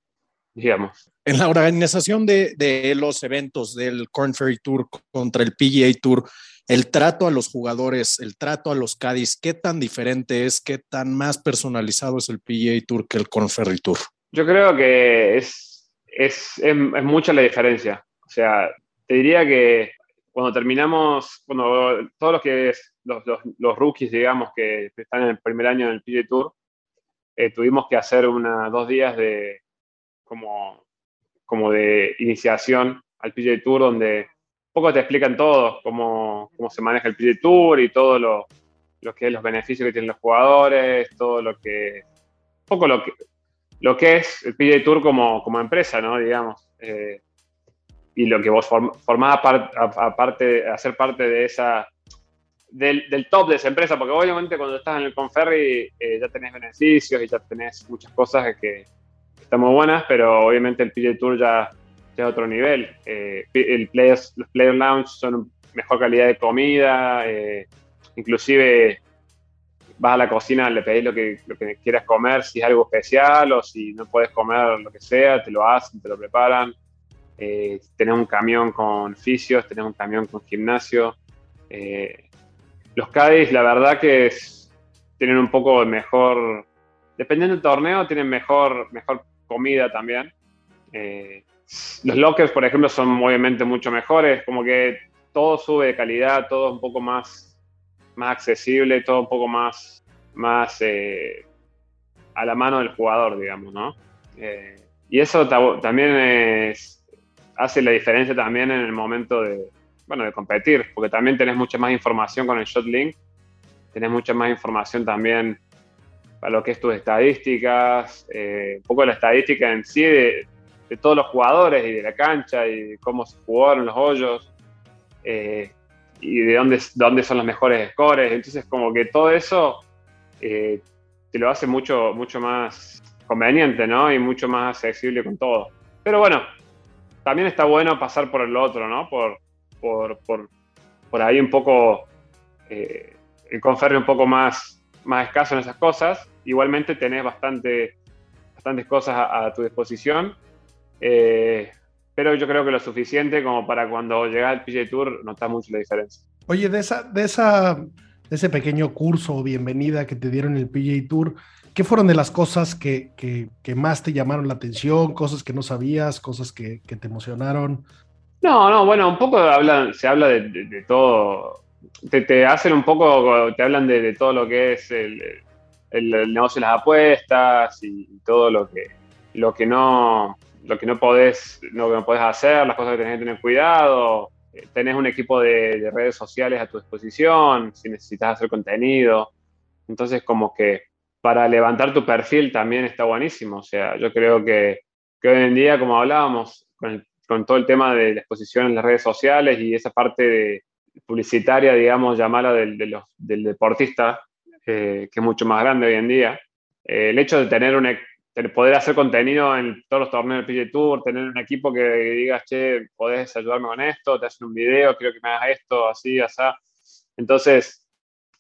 digamos. En la organización de, de, los eventos del Corn Ferry Tour contra el PGA Tour, el trato a los jugadores, el trato a los Cádiz, ¿qué tan diferente es, qué tan más personalizado es el PGA Tour que el Corn Ferry Tour? Yo creo que es, es, es, es mucha la diferencia. O sea, te diría que cuando terminamos, cuando todos los que los, los, los, rookies, digamos, que están en el primer año del PGA Tour, eh, tuvimos que hacer una, dos días de, como, como de iniciación al PJ Tour, donde un poco te explican todo, cómo, cómo se maneja el PJ Tour y todo lo, lo que es los beneficios que tienen los jugadores, todo lo que, un poco lo que, lo que es el PJ Tour como, como empresa, ¿no? Digamos. Eh, y lo que vos form, formás aparte, aparte, hacer parte de esa, del, del, top de esa empresa, porque obviamente cuando estás en el Conferry eh, ya tenés beneficios y ya tenés muchas cosas que, están muy buenas, pero obviamente el PJ Tour ya, es otro nivel. Eh, el players, los Player Lounge son mejor calidad de comida, eh, inclusive vas a la cocina, le pedís lo que, lo que quieras comer, si es algo especial o si no puedes comer lo que sea, te lo hacen, te lo preparan. Eh, tenés un camión con fisios, tenés un camión con gimnasio. Eh, los Cádiz, la verdad que es, tienen un poco mejor, dependiendo del torneo, tienen mejor, mejor comida también. Eh, los lockers, por ejemplo, son obviamente mucho mejores, como que todo sube de calidad, todo un poco más, más accesible, todo un poco más, más eh, a la mano del jugador, digamos, ¿no? Eh, y eso también hace la diferencia también en el momento de, bueno, de competir, porque también tenés mucha más información con el ShotLink, tenés mucha más información también para lo que es tus estadísticas, eh, un poco la estadística en sí de, todos los jugadores y de la cancha y de cómo se jugaron los hoyos eh, y de dónde, dónde son los mejores scores. Entonces, como que todo eso eh, te lo hace mucho, mucho más conveniente, ¿no? Y mucho más accesible con todo. Pero bueno, también está bueno pasar por el otro, ¿no? Por, por, por, por ahí un poco, eh, un poco más más escaso en esas cosas. Igualmente tenés bastante, bastantes cosas a, a tu disposición. Eh, pero yo creo que lo suficiente como para cuando llegas al PGA Tour notas mucho la diferencia. Oye, de esa, de esa, de ese pequeño curso o bienvenida que te dieron el PGA Tour, ¿qué fueron de las cosas que, que, que, más te llamaron la atención? Cosas que no sabías, cosas que, que te emocionaron. No, no, bueno, un poco hablan, se habla de, de, de todo te, hacen un poco, te hablan de, todo lo que es el, negocio de las apuestas y todo lo que, lo que no lo que no podés, no, no podés hacer, las cosas que tenés que tener cuidado. tenés un equipo de, de, redes sociales a tu disposición, si necesitas hacer contenido. Entonces, como que para levantar tu perfil también está buenísimo. O sea, yo creo que, que hoy en día, como hablábamos, con, todo el tema de la exposición en las redes sociales y esa parte de, publicitaria, digamos, llamarla del, del deportista, eh, que es mucho más grande hoy en día, eh, el hecho de tener un, poder hacer contenido en todos los torneos del PG Tour, tener un equipo que digas, che, podés ayudarme con esto, te hacen un video, quiero que me hagas esto, así, así. Entonces,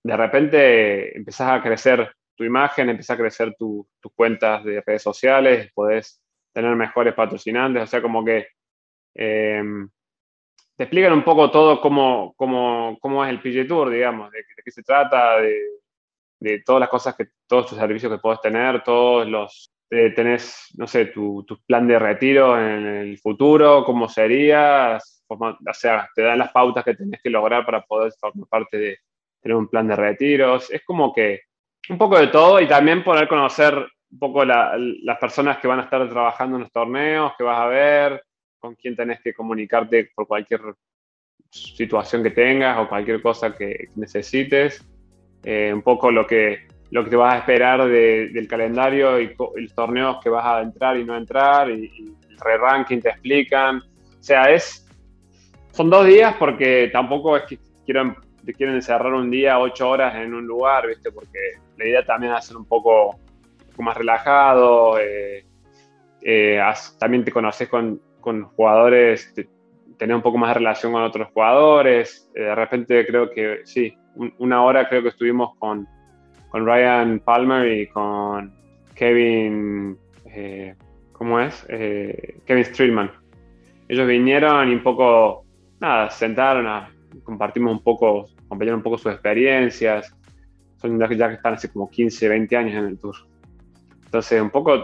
de repente empezás a crecer tu imagen, empezás a crecer tus cuentas de redes sociales, podés tener mejores patrocinantes, o sea, como que eh, te explican un poco todo cómo, cómo, cómo es el PG Tour, digamos, de, de qué se trata, de, de, todas las cosas que, todos tus servicios que puedes tener, todos los, eh, tenés, no sé, tu, tu, plan de retiro en el futuro, cómo sería, o sea, te dan las pautas que tenés que lograr para poder formar parte de tener un plan de retiros, es como que un poco de todo y también poder conocer un poco la, las personas que van a estar trabajando en los torneos, que vas a ver, con quién tenés que comunicarte por cualquier situación que tengas o cualquier cosa que necesites. Eh, un poco lo que, lo que te vas a esperar de, del calendario y, y, los torneos que vas a entrar y no entrar, y, y el re-ranking te explican. O sea, es, son dos días porque tampoco es que quieran, te quieren encerrar un día, ocho horas en un lugar, ¿viste? Porque la idea también es hacer un poco, un poco más relajado. Eh, eh, también te conoces con, con jugadores, te, tener un poco más de relación con otros jugadores. Eh, de repente creo que sí, un, una hora creo que estuvimos con, con, Ryan Palmer y con Kevin, eh, ¿cómo es? Eh, Kevin Streetman. Ellos vinieron y un poco, nada, sentaron, a, compartimos un poco, compartieron un poco sus experiencias. Son ya, que están hace como 15, 20 años en el tour. Entonces, un poco,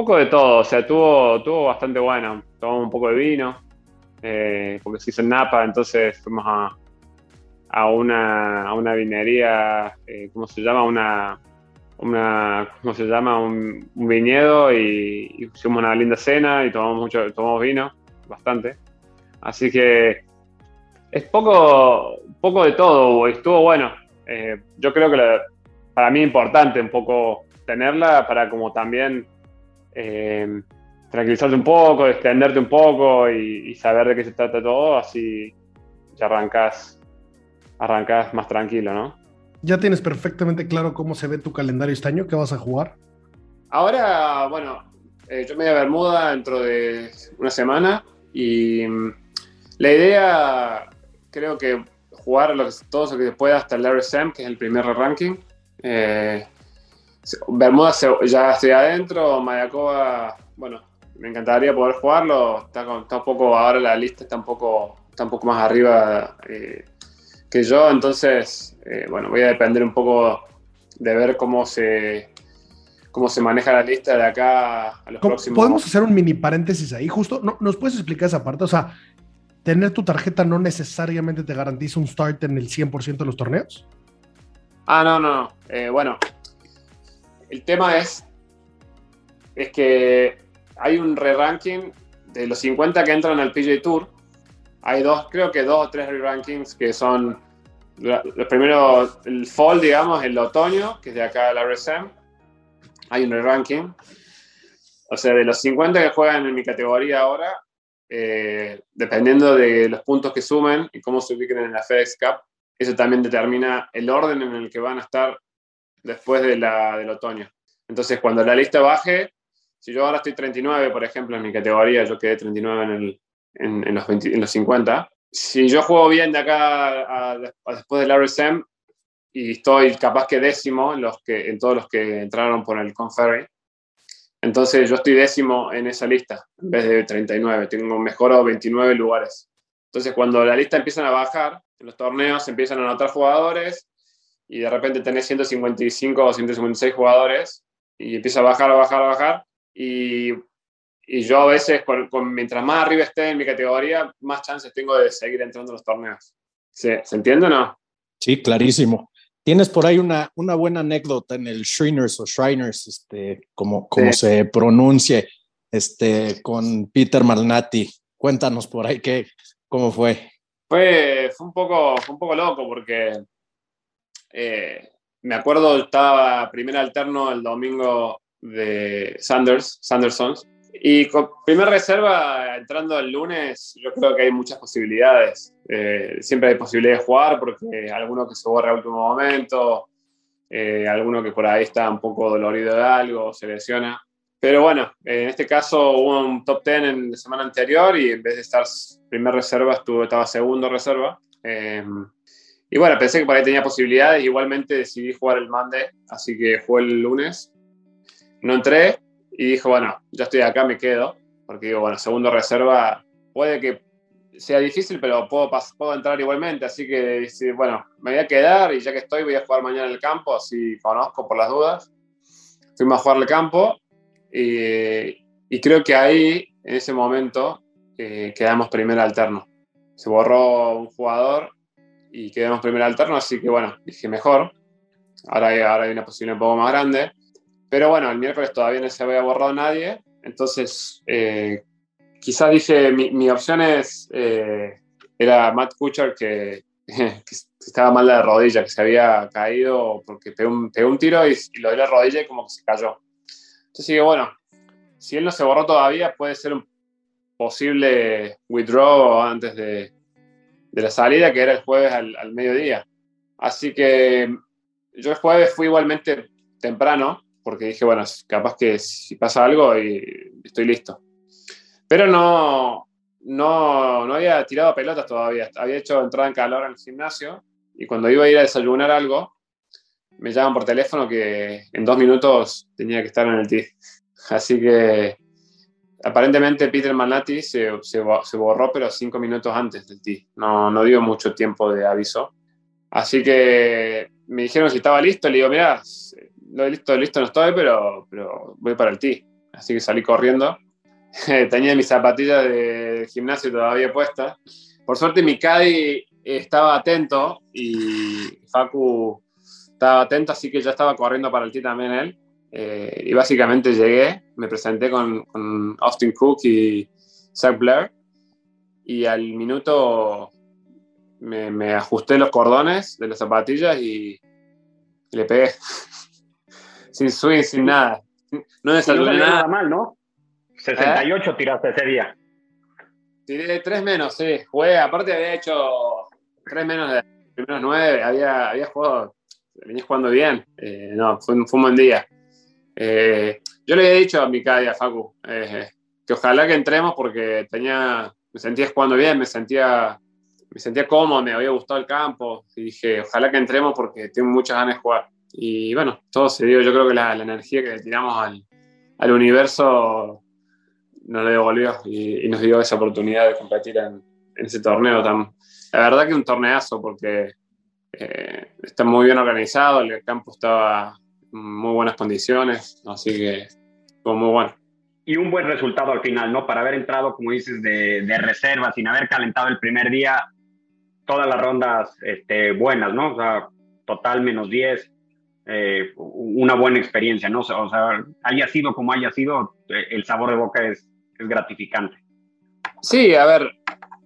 poco de todo. O sea, tuvo, tuvo bastante bueno. Tomamos un poco de vino eh, porque se hizo en Napa, entonces fuimos a, a, una, a una vinería, eh, ¿cómo se llama? Una, una ¿cómo se llama? Un, viñedo y, y, hicimos una linda cena y tomamos mucho, tomamos vino, bastante. Así que es poco, poco de todo, estuvo bueno. Eh, yo creo que para mí es importante un poco tenerla para como también eh, tranquilizarte un poco, extenderte un poco y, y, saber de qué se trata todo, así ya arrancas, arrancas más tranquilo, ¿no? ¿Ya tienes perfectamente claro cómo se ve tu calendario este año? ¿Qué vas a jugar? Ahora, bueno, eh, yo me voy a Bermuda dentro de una semana y mm, la idea, creo que jugar lo que, todo lo que se pueda hasta el RSM, que es el primer ranking. Eh, Bermuda ya estoy adentro, Mayacoba, bueno, me encantaría poder jugarlo. Está, está, un poco, ahora la lista está un poco, está un poco más arriba eh, que yo, entonces, eh, bueno, voy a depender un poco de ver cómo se, cómo se maneja la lista de acá a los próximos. Podemos hacer un mini paréntesis ahí, justo. ¿No, ¿Nos puedes explicar esa parte? O sea, ¿tener tu tarjeta no necesariamente te garantiza un start en el 100% de los torneos? Ah, no, no. Eh, bueno, el tema es, es que hay un re-ranking de los 50 que entran al PJ Tour. Hay dos, creo que dos o tres re-rankings que son los primeros, el fall, digamos, el otoño, que es de acá la RSM. Hay un re-ranking. O sea, de los 50 que juegan en mi categoría ahora, eh, dependiendo de los puntos que sumen y cómo se ubiquen en la FedEx Cup, eso también determina el orden en el que van a estar después de la, del otoño. Entonces, cuando la lista baje, si yo ahora estoy 39, por ejemplo, en mi categoría, yo quedé 39 en, los, 20, en los 50. Si yo juego bien de acá a después del RSM y estoy capaz que décimo en, los que, en todos los que entraron por el Conferry, entonces yo estoy décimo en esa lista en vez de 39. Tengo mejorado 29 lugares. Entonces cuando la lista empiezan a bajar, en los torneos empiezan a anotar jugadores y de repente tenés 155 o 156 jugadores y empieza a bajar, a bajar, a bajar y, y yo a veces, con, con, mientras más arriba esté en mi categoría, más chances tengo de seguir entrando en los torneos. ¿Se, ¿se entiende o no? Sí, clarísimo. Tienes por ahí una, una buena anécdota en el Shriners o Shriners, este, como, como sí. se pronuncie, este, con Peter Malnati. Cuéntanos por ahí qué, cómo fue. Fue, fue, un, poco, un poco loco porque eh, me acuerdo, estaba primer alterno el domingo de Sanders, Sandersons, y con primer reserva, entrando el lunes, yo creo que hay muchas posibilidades. Eh, siempre hay posibilidades de jugar porque alguno que se borra a último momento, eh, alguno que por ahí está un poco dolorido de algo, se lesiona. Pero bueno, en este caso hubo un top 10 en la semana anterior y en vez de estar primer reserva, estuvo, estaba segundo reserva. Eh, y bueno, pensé que por ahí tenía posibilidades. Igualmente decidí jugar el Monday, así que jugué el lunes. No entré y dije, bueno, ya estoy acá, me quedo. Porque digo, bueno, segundo reserva puede que sea difícil, pero puedo, puedo entrar igualmente. Así que, bueno, me voy a quedar y ya que estoy, voy a jugar mañana en el campo, así conozco por las dudas. Fuimos a jugar el campo y, y creo que ahí, en ese momento, eh, quedamos primer alterno. Se borró un jugador y quedamos primer alterno, así que bueno, dije mejor. Ahora hay, ahora hay una posibilidad un poco más grande. Pero bueno, el miércoles todavía no se había borrado nadie, entonces eh, quizás dije, mi, mi opción es, eh, era Matt Kuchar que, que, estaba mal de la rodilla, que se había caído porque pegó un, pegó un tiro y, y, lo de la rodilla y como que se cayó. Entonces dije, bueno, si él no se borró todavía, puede ser un posible withdraw antes de, de la salida, que era el jueves al, al, mediodía. Así que yo el jueves fui igualmente temprano, porque dije, bueno, capaz que si pasa algo y estoy listo. Pero no, no, no había tirado pelotas todavía. Había hecho entrada en calor al gimnasio y cuando iba a ir a desayunar algo, me llaman por teléfono que en dos minutos tenía que estar en el tee. Así que aparentemente Peter Manati se, se, borró, pero cinco minutos antes del tee. No, no dio mucho tiempo de aviso. Así que me dijeron si estaba listo. Le digo, mira, listo, listo no estoy, pero, pero voy para el tee. Así que salí corriendo. Tenía mis zapatillas de gimnasio todavía puestas. Por suerte mi caddy estaba atento y Facu estaba atento, así que ya estaba corriendo para el tee también él. Eh, y básicamente llegué, me presenté con, con, Austin Cook y Zach Blair y al minuto me, me, ajusté los cordones de las zapatillas y, y le pegué. sin swing, sin nada. No desayuné no nada. mal, ¿no? 68 ¿Eh? tiraste ese día. Tiré tres menos, sí. Jugué, aparte había hecho tres menos de los primeros nueve, había, había jugado, venía jugando bien. Eh, no, fue, fue un buen día. Eh, yo le había dicho a mi a Facu, eh, que ojalá que entremos porque tenía, me sentía jugando bien, me sentía, me sentía cómodo, me había gustado el campo. Y dije, ojalá que entremos porque tengo muchas ganas de jugar. Y bueno, todo se dio. Yo creo que la, la energía que le tiramos al, al, universo nos lo devolvió y, y, nos dio esa oportunidad de competir en, en, ese torneo. Tan, la verdad que un torneazo porque eh, está muy bien organizado, el campo estaba muy buenas condiciones, así que fue muy bueno. Y un buen resultado al final, ¿no? Para haber entrado, como dices, de, de reserva, sin haber calentado el primer día, todas las rondas este, buenas, ¿no? O sea, total menos 10, eh, una buena experiencia, ¿no? O sea, haya sido como haya sido, eh, el sabor de boca es, es gratificante. Sí, a ver,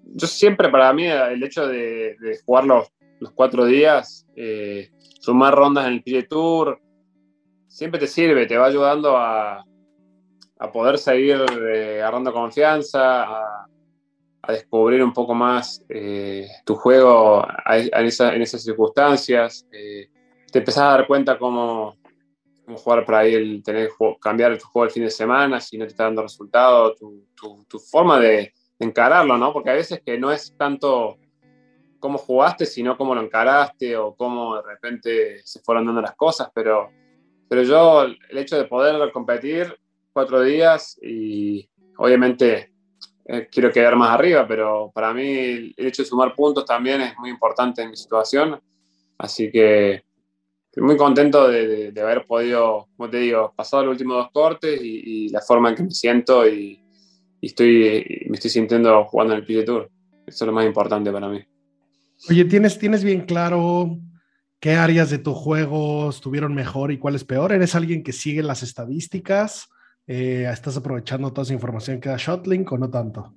yo siempre para mí el hecho de, de jugar los, los, cuatro días, eh, sumar rondas en el PGA Tour, siempre te sirve, te va ayudando a, a poder seguir eh, agarrando confianza, a, descubrir un poco más eh, tu juego en, esa, en, esas circunstancias. Eh, te empezás a dar cuenta cómo, jugar para ahí, el, tener, cambiar tu juego el fin de semana, si no te está dando resultado, tu forma de, de, encararlo, ¿no? Porque a veces que no es tanto cómo jugaste, sino cómo lo encaraste o cómo de repente se fueron dando las cosas, pero pero yo el hecho de poder competir cuatro días y obviamente eh, quiero quedar más arriba, pero para mí el hecho de sumar puntos también es muy importante en mi situación. Así que estoy muy contento de, de, de haber podido, como te digo, pasar los últimos dos cortes y, y la forma en que me siento y, y estoy, me estoy sintiendo jugando en el PGA Tour. Eso es lo más importante para mí. Oye, ¿tienes, tienes bien claro ¿Qué áreas de tu juego estuvieron mejor y cuáles peor? ¿Eres alguien que sigue las estadísticas? Eh, ¿Estás aprovechando toda esa información que da Shotlink o no tanto?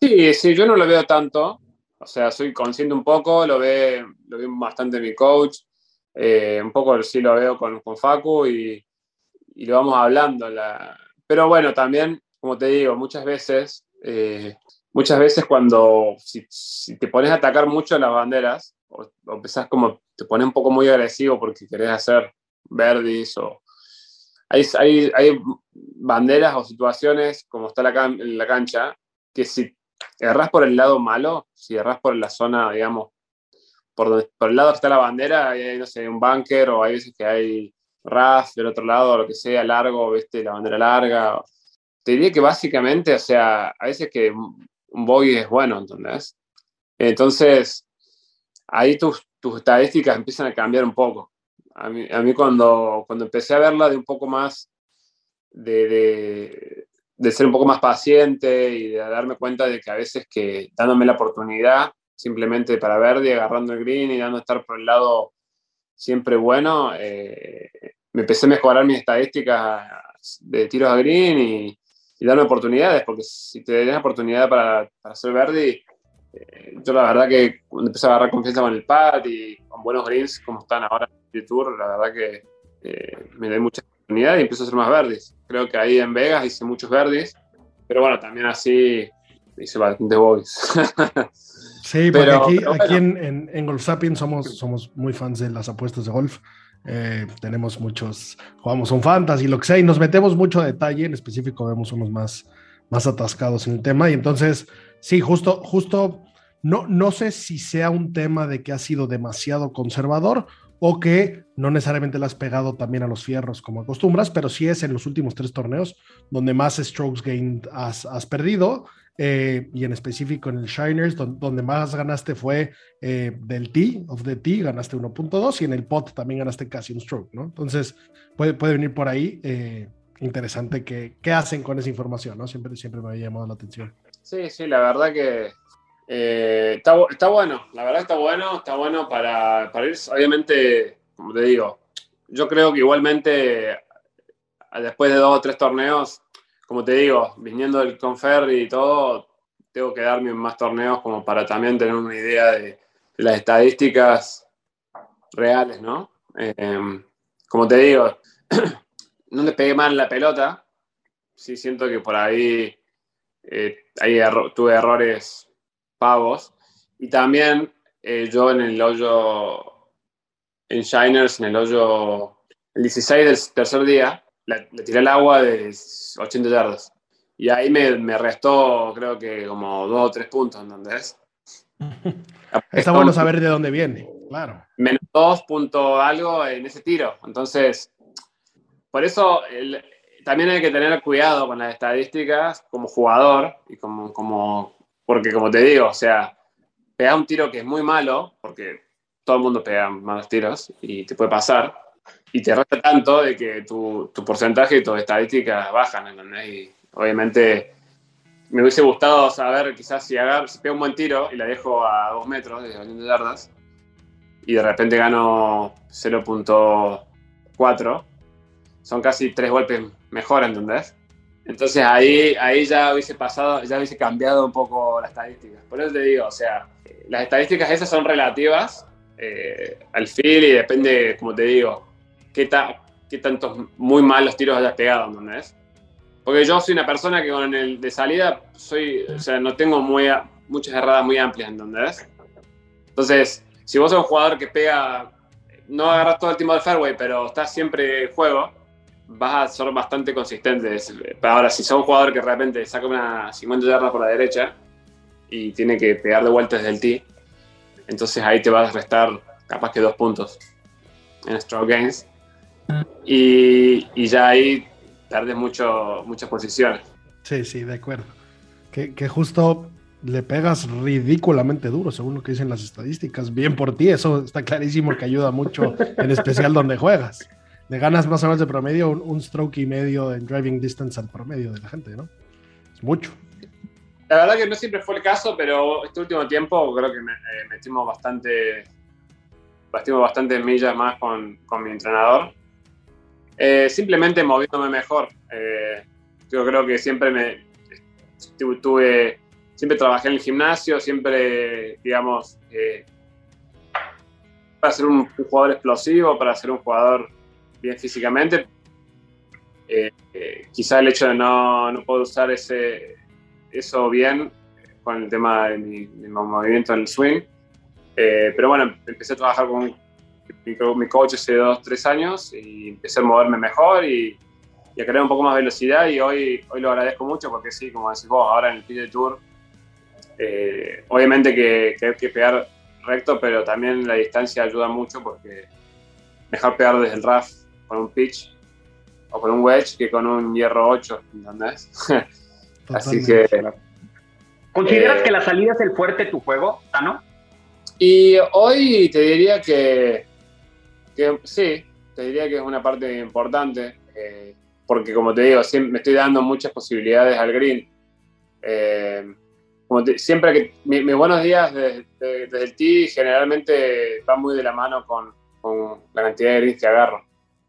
Sí, sí, yo no lo veo tanto. O sea, soy consciente un poco, lo ve, lo ve bastante mi coach, eh, un poco sí lo veo con, con Facu y, y, lo vamos hablando. La... Pero bueno, también, como te digo, muchas veces, eh, muchas veces cuando si, si, te pones a atacar mucho las banderas, o, o empezás como, te pones un poco muy agresivo porque querés hacer verdis o... Hay, hay, hay banderas o situaciones, como está la, can la cancha, que si erras por el lado malo, si erras por la zona, digamos, por, donde, por el lado que está la bandera, hay, no sé, un bunker o hay veces que hay RAF del otro lado, lo que sea, largo, viste, la bandera larga. Te diría que básicamente, o sea, a veces que un bogey es bueno, ¿entendés? Entonces, ahí tus, tus estadísticas empiezan a cambiar un poco. A mí, a mí cuando, cuando empecé a verla de un poco más de, de, ser un poco más paciente y de darme cuenta de que a veces que dándome la oportunidad simplemente para verde, agarrando el green y dando estar por el lado siempre bueno, eh, me empecé a mejorar mis estadísticas de tiros a green y, y darme oportunidades, porque si te das oportunidad para, para hacer verde, eh, yo la verdad que cuando empecé a agarrar confianza con el pad y con buenos greens como están ahora en el Tour, la verdad que eh, me doy mucha oportunidad y empiezo a hacer más verdes. Creo que ahí en Vegas hice muchos verdes, pero bueno, también así hice bastantes boys. Sí, porque pero, aquí, pero bueno. aquí en, en, en, Golf Sapiens somos, somos muy fans de las apuestas de golf. Eh, tenemos muchos, jugamos un fantasy, lo que sea, y nos metemos mucho a detalle. En específico, vemos unos más, más atascados en el tema. Y entonces, sí, justo, justo, no, no sé si sea un tema de que ha sido demasiado conservador o que no necesariamente le has pegado también a los fierros como acostumbras, pero sí es en los últimos tres torneos donde más strokes gained has, perdido eh, y en específico en el Shiners, donde, donde más ganaste fue eh, del T, of the T, ganaste 1.2 y en el pot también ganaste casi un stroke, ¿no? Entonces puede, puede venir por ahí. Eh, interesante que, qué hacen con esa información, ¿no? Siempre, siempre me había llamado la atención. Sí, sí, la verdad que eh, está, está, bueno, la verdad está bueno, está bueno para, para ir, obviamente, como te digo, yo creo que igualmente después de dos o tres torneos como te digo, viniendo del Confer y todo, tengo que darme más torneos como para también tener una idea de, las estadísticas reales, ¿no? Eh, como te digo, no le pegué mal la pelota, sí siento que por ahí, eh, ahí erro tuve errores pavos. Y también eh, yo en el hoyo, en Shiners, en el hoyo, el 16 del tercer día, le, le tiré el agua de 80 yardas. Y ahí me, me, restó, creo que como dos o tres puntos, ¿entendés? Está bueno saber de dónde viene, claro. Menos dos punto algo en ese tiro. Entonces, por eso el, también hay que tener cuidado con las estadísticas como jugador y como, como, porque como te digo, o sea, pegar un tiro que es muy malo, porque todo el mundo pega malos tiros y te puede pasar, y te resta tanto de que tu, tu porcentaje y tus estadísticas bajan. Y obviamente me hubiese gustado saber quizás si, agar, si pego un buen tiro y la dejo a dos metros de 20 yardas y de repente gano 0.4, son casi tres golpes mejor, ¿entendés? Entonces ahí, ahí ya hubiese pasado, ya hubiese cambiado un poco las estadísticas. Por eso te digo, o sea, las estadísticas esas son relativas eh, al feel y depende, como te digo, qué, ta, qué tantos muy malos tiros hayas pegado, ¿entendés? Porque yo soy una persona que con el de salida soy, o sea, no tengo muy, muchas erradas muy amplias, ¿entendés? Entonces, si vos sos un jugador que pega, no agarras todo el tiempo del fairway, pero estás siempre en juego, vas a ser bastante consistente. Ahora, si sos un jugador que de repente saca una 50 yardas por la derecha y tiene que pegar de vuelta desde el entonces ahí te vas a restar capaz que dos puntos en stroke gains y, y ya ahí perdes mucho, muchas posiciones. Sí, sí, de acuerdo. Que, que, justo le pegas ridículamente duro, según lo que dicen las estadísticas. Bien por ti, eso está clarísimo que ayuda mucho, en especial donde juegas. Le ganas más o menos de promedio un, un, stroke y medio en driving distance al promedio de la gente, ¿no? Es mucho. La verdad que no siempre fue el caso, pero este último tiempo creo que me, eh, metimos bastante, metimos bastante millas más con, con mi entrenador eh, simplemente moviéndome mejor. Eh, yo creo que siempre me tuve siempre trabajé en el gimnasio, siempre, digamos, para ser un, jugador explosivo, para ser un jugador bien físicamente. Eh, eh, quizá el hecho de no, no poder usar ese, eso bien con el tema de mi, de mi movimiento en el swing. Eh, pero bueno, empecé a trabajar con mi, mi, coach hace dos, tres años y empecé a moverme mejor y, y, a crear un poco más velocidad y hoy, hoy lo agradezco mucho porque sí, como decís vos, ahora en el PGA Tour, eh, obviamente que, que hay que pegar recto, pero también la distancia ayuda mucho porque mejor pegar desde el RAF con un pitch o con un wedge que con un hierro 8, ¿entendés? Así que... ¿Consideras eh, que la salida es el fuerte de tu juego, Tano? Y hoy te diría que, que, sí, te diría que es una parte importante, eh, porque como te digo, siempre me estoy dando muchas posibilidades al green. Eh, como te, siempre que mis mi buenos días desde, desde, desde el tee generalmente van muy de la mano con, con la cantidad de greens que agarro.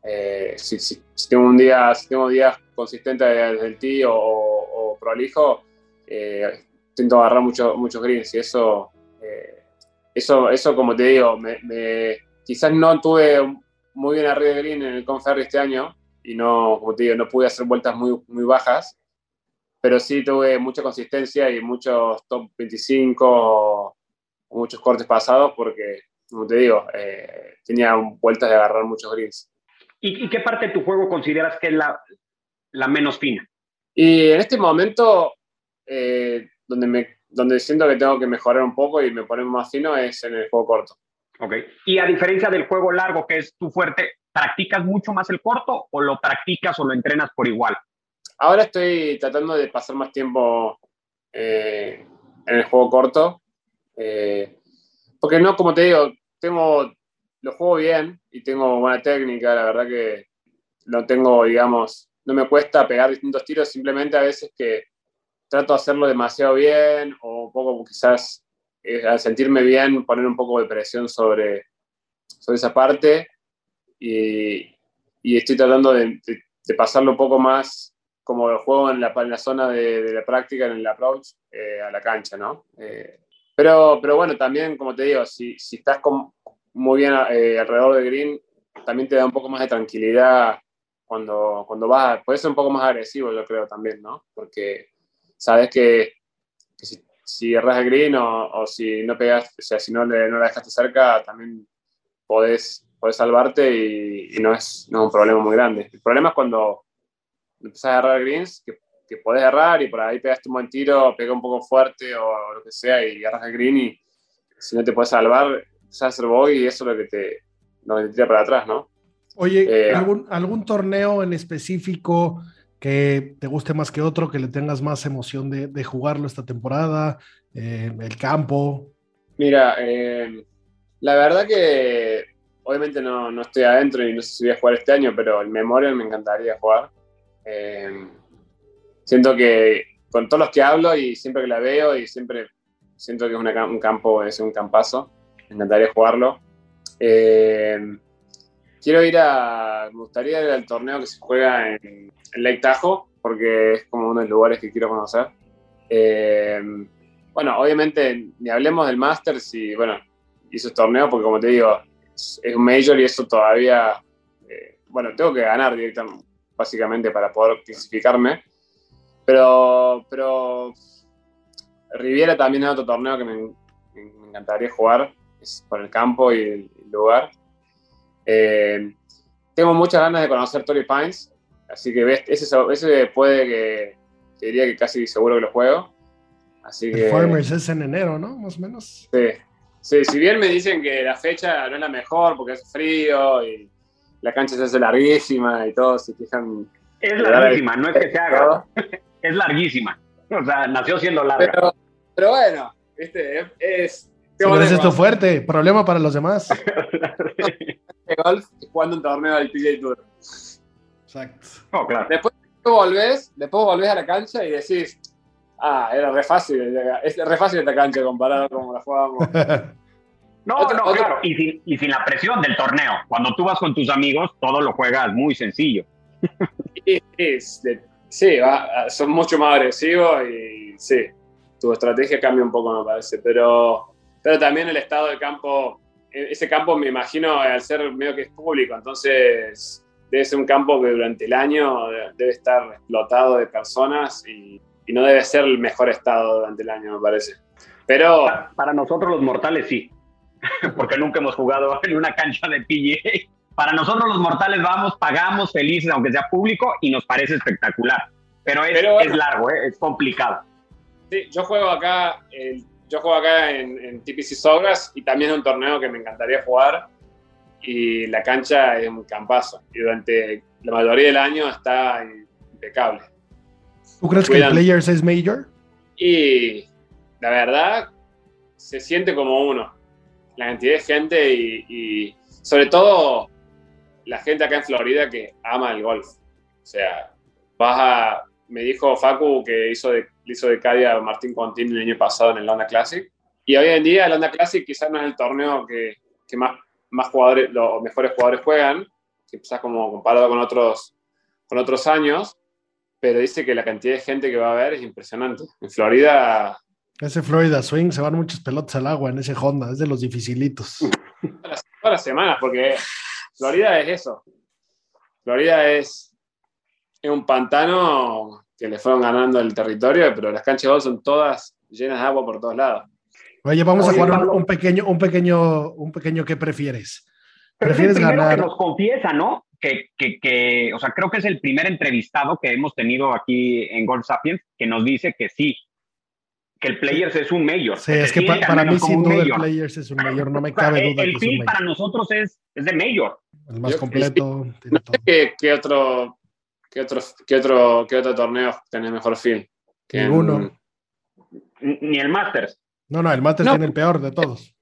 Eh, si, si, si, tengo un día, si tengo días consistentes desde el tee o, o, prolijo, eh, intento agarrar muchos muchos greens y eso eso, eso como te digo, me, me, quizás no tuve muy bien arriba de green en el Conferry este año y no, como te digo, no pude hacer vueltas muy, muy bajas, pero sí tuve mucha consistencia y muchos top 25 o muchos cortes pasados porque, como te digo, eh, tenía vueltas de agarrar muchos greens. ¿Y, ¿Y, qué parte de tu juego consideras que es la, la menos fina? Y en este momento, eh, donde me donde siento que tengo que mejorar un poco y me poner más fino es en el juego corto. Ok. Y a diferencia del juego largo, que es tu fuerte, ¿practicas mucho más el corto o lo practicas o lo entrenas por igual? Ahora estoy tratando de pasar más tiempo eh, en el juego corto. Eh, porque no, como te digo, tengo, lo juego bien y tengo buena técnica. La verdad que no tengo, digamos, no me cuesta pegar distintos tiros, simplemente a veces que trato de hacerlo demasiado bien o un poco quizás eh, al sentirme bien poner un poco de presión sobre, sobre esa parte y, y estoy tratando de, de, de, pasarlo un poco más como el juego en la, en la zona de, de, la práctica, en el approach eh, a la cancha, ¿no? Eh, pero, pero bueno, también, como te digo, si, si estás con, muy bien eh, alrededor de green, también te da un poco más de tranquilidad cuando, cuando vas, puede ser un poco más agresivo, yo creo también, ¿no? Porque sabes que, si, si, erras el green o, si no pegas, o sea, si no, le, no la dejaste cerca, también podés, podés salvarte y, no, es, no es un problema muy grande. El problema es cuando empezás a errar greens, que, que podés errar y por ahí pegaste un buen tiro, pega un poco fuerte o, o lo que sea y agarras el green y si no te puedes salvar, bogey y eso es lo que te, lo que te tira para atrás, ¿no? Oye, eh, ¿algún, ¿algún torneo en específico que te guste más que otro, que le tengas más emoción de, de jugarlo esta temporada, eh, el campo. Mira, eh, la verdad que obviamente no, no, estoy adentro y no sé si voy a jugar este año, pero el Memorial me encantaría jugar. Eh, siento que con todos los que hablo y siempre que la veo y siempre siento que es una, un campo, es un campazo, me encantaría jugarlo. Eh, quiero ir a, me gustaría ir al torneo que se juega en, en Lake Tahoe, porque es como uno de los lugares que quiero conocer. Eh, bueno, obviamente, ni hablemos del Masters y, bueno, hizo torneo, porque como te digo, es, es un Major y eso todavía, eh, bueno, tengo que ganar directamente, básicamente, para poder clasificarme. Pero, pero Riviera también es otro torneo que me, me encantaría jugar, es por el campo y el, lugar. Eh, tengo muchas ganas de conocer Torrey Pines, así que ese, ese puede que, te diría que casi seguro que lo juego. Así que, Farmers es en enero, ¿no? Más o menos. Sí. sí, si bien me dicen que la fecha no es la mejor porque es frío y la cancha se hace larguísima y todo, si fijan. Es larguísima, no es que se haga. es larguísima. O sea, nació siendo larga. Pero, pero bueno, este, es, es pero es esto fuerte, problema para los demás. golf jugando un torneo del PGA Tour. Exacto. Oh, claro. Después volvés, después volvés a la cancha y decís, ah, era re fácil, es re fácil esta cancha comparado con la jugábamos. No, otro, no, otro... claro, y sin, y sin, la presión del torneo. Cuando tú vas con tus amigos, todo lo juegas muy sencillo. Sí, sí, sí va, son mucho más agresivos y sí, tu estrategia cambia un poco, me parece. Pero, pero también el estado del campo, e, ese campo me imagino al ser medio que es público, entonces debe ser un campo que durante el año debe estar explotado de personas y, y no debe ser el mejor estado durante el año, me parece. Pero Para, para nosotros los mortales sí, porque nunca hemos jugado en una cancha de PGA. Para nosotros los mortales vamos, pagamos felices, aunque sea público, y nos parece espectacular. Pero es, Pero bueno. es largo, ¿eh? es complicado. Sí, yo juego acá, el- yo juego acá en, en TPC Sogras y también es un torneo que me encantaría jugar y la cancha es un campazo y durante la mayoría del año está impecable. ¿Tú crees que el. Players es Major? Y la verdad, se siente como uno, la cantidad de gente y, y sobre todo la gente acá en Florida que ama el golf. O sea, vas a, me dijo Facu que hizo de, hizo de Cadia a Martín Contín el año pasado en el Honda Classic. Y hoy en día el Honda Classic quizás no es el torneo que, que más, más jugadores, los mejores jugadores juegan, quizás como comparado con otros, con otros años, pero dice que la cantidad de gente que va a haber es impresionante. En Florida, Ese Florida Swing se van muchos pelotas al agua en ese Honda, es de los dificilitos. todas las, todas las semanas, porque Florida es eso. Florida es, es un pantano que le fueron ganando el territorio, pero las canchas de golf son todas llenas de agua por todos lados. Oye, vamos a Oye, jugar un, un pequeño, un pequeño, un pequeño ¿qué prefieres? Pero es el ¿Prefieres ganar? que nos confiesa, ¿no? Que, que, que, o sea, creo que es el primer entrevistado que hemos tenido aquí en Golf Sapiens que nos dice que sí, que el Players es un mayor. Sí, es que se pa- para mí sin duda el. Players es un mayor, no me O sea, cabe el- duda el que es un feel para nosotros es, es de mayor. El más Yo- completo. tiene No todo. sé qué, qué otro, qué, otro, qué, otro, qué otro torneo tiene mejor fin. Que en- Ninguno. Ni ni el Masters. No, no, el Masters No. tiene el peor de todos.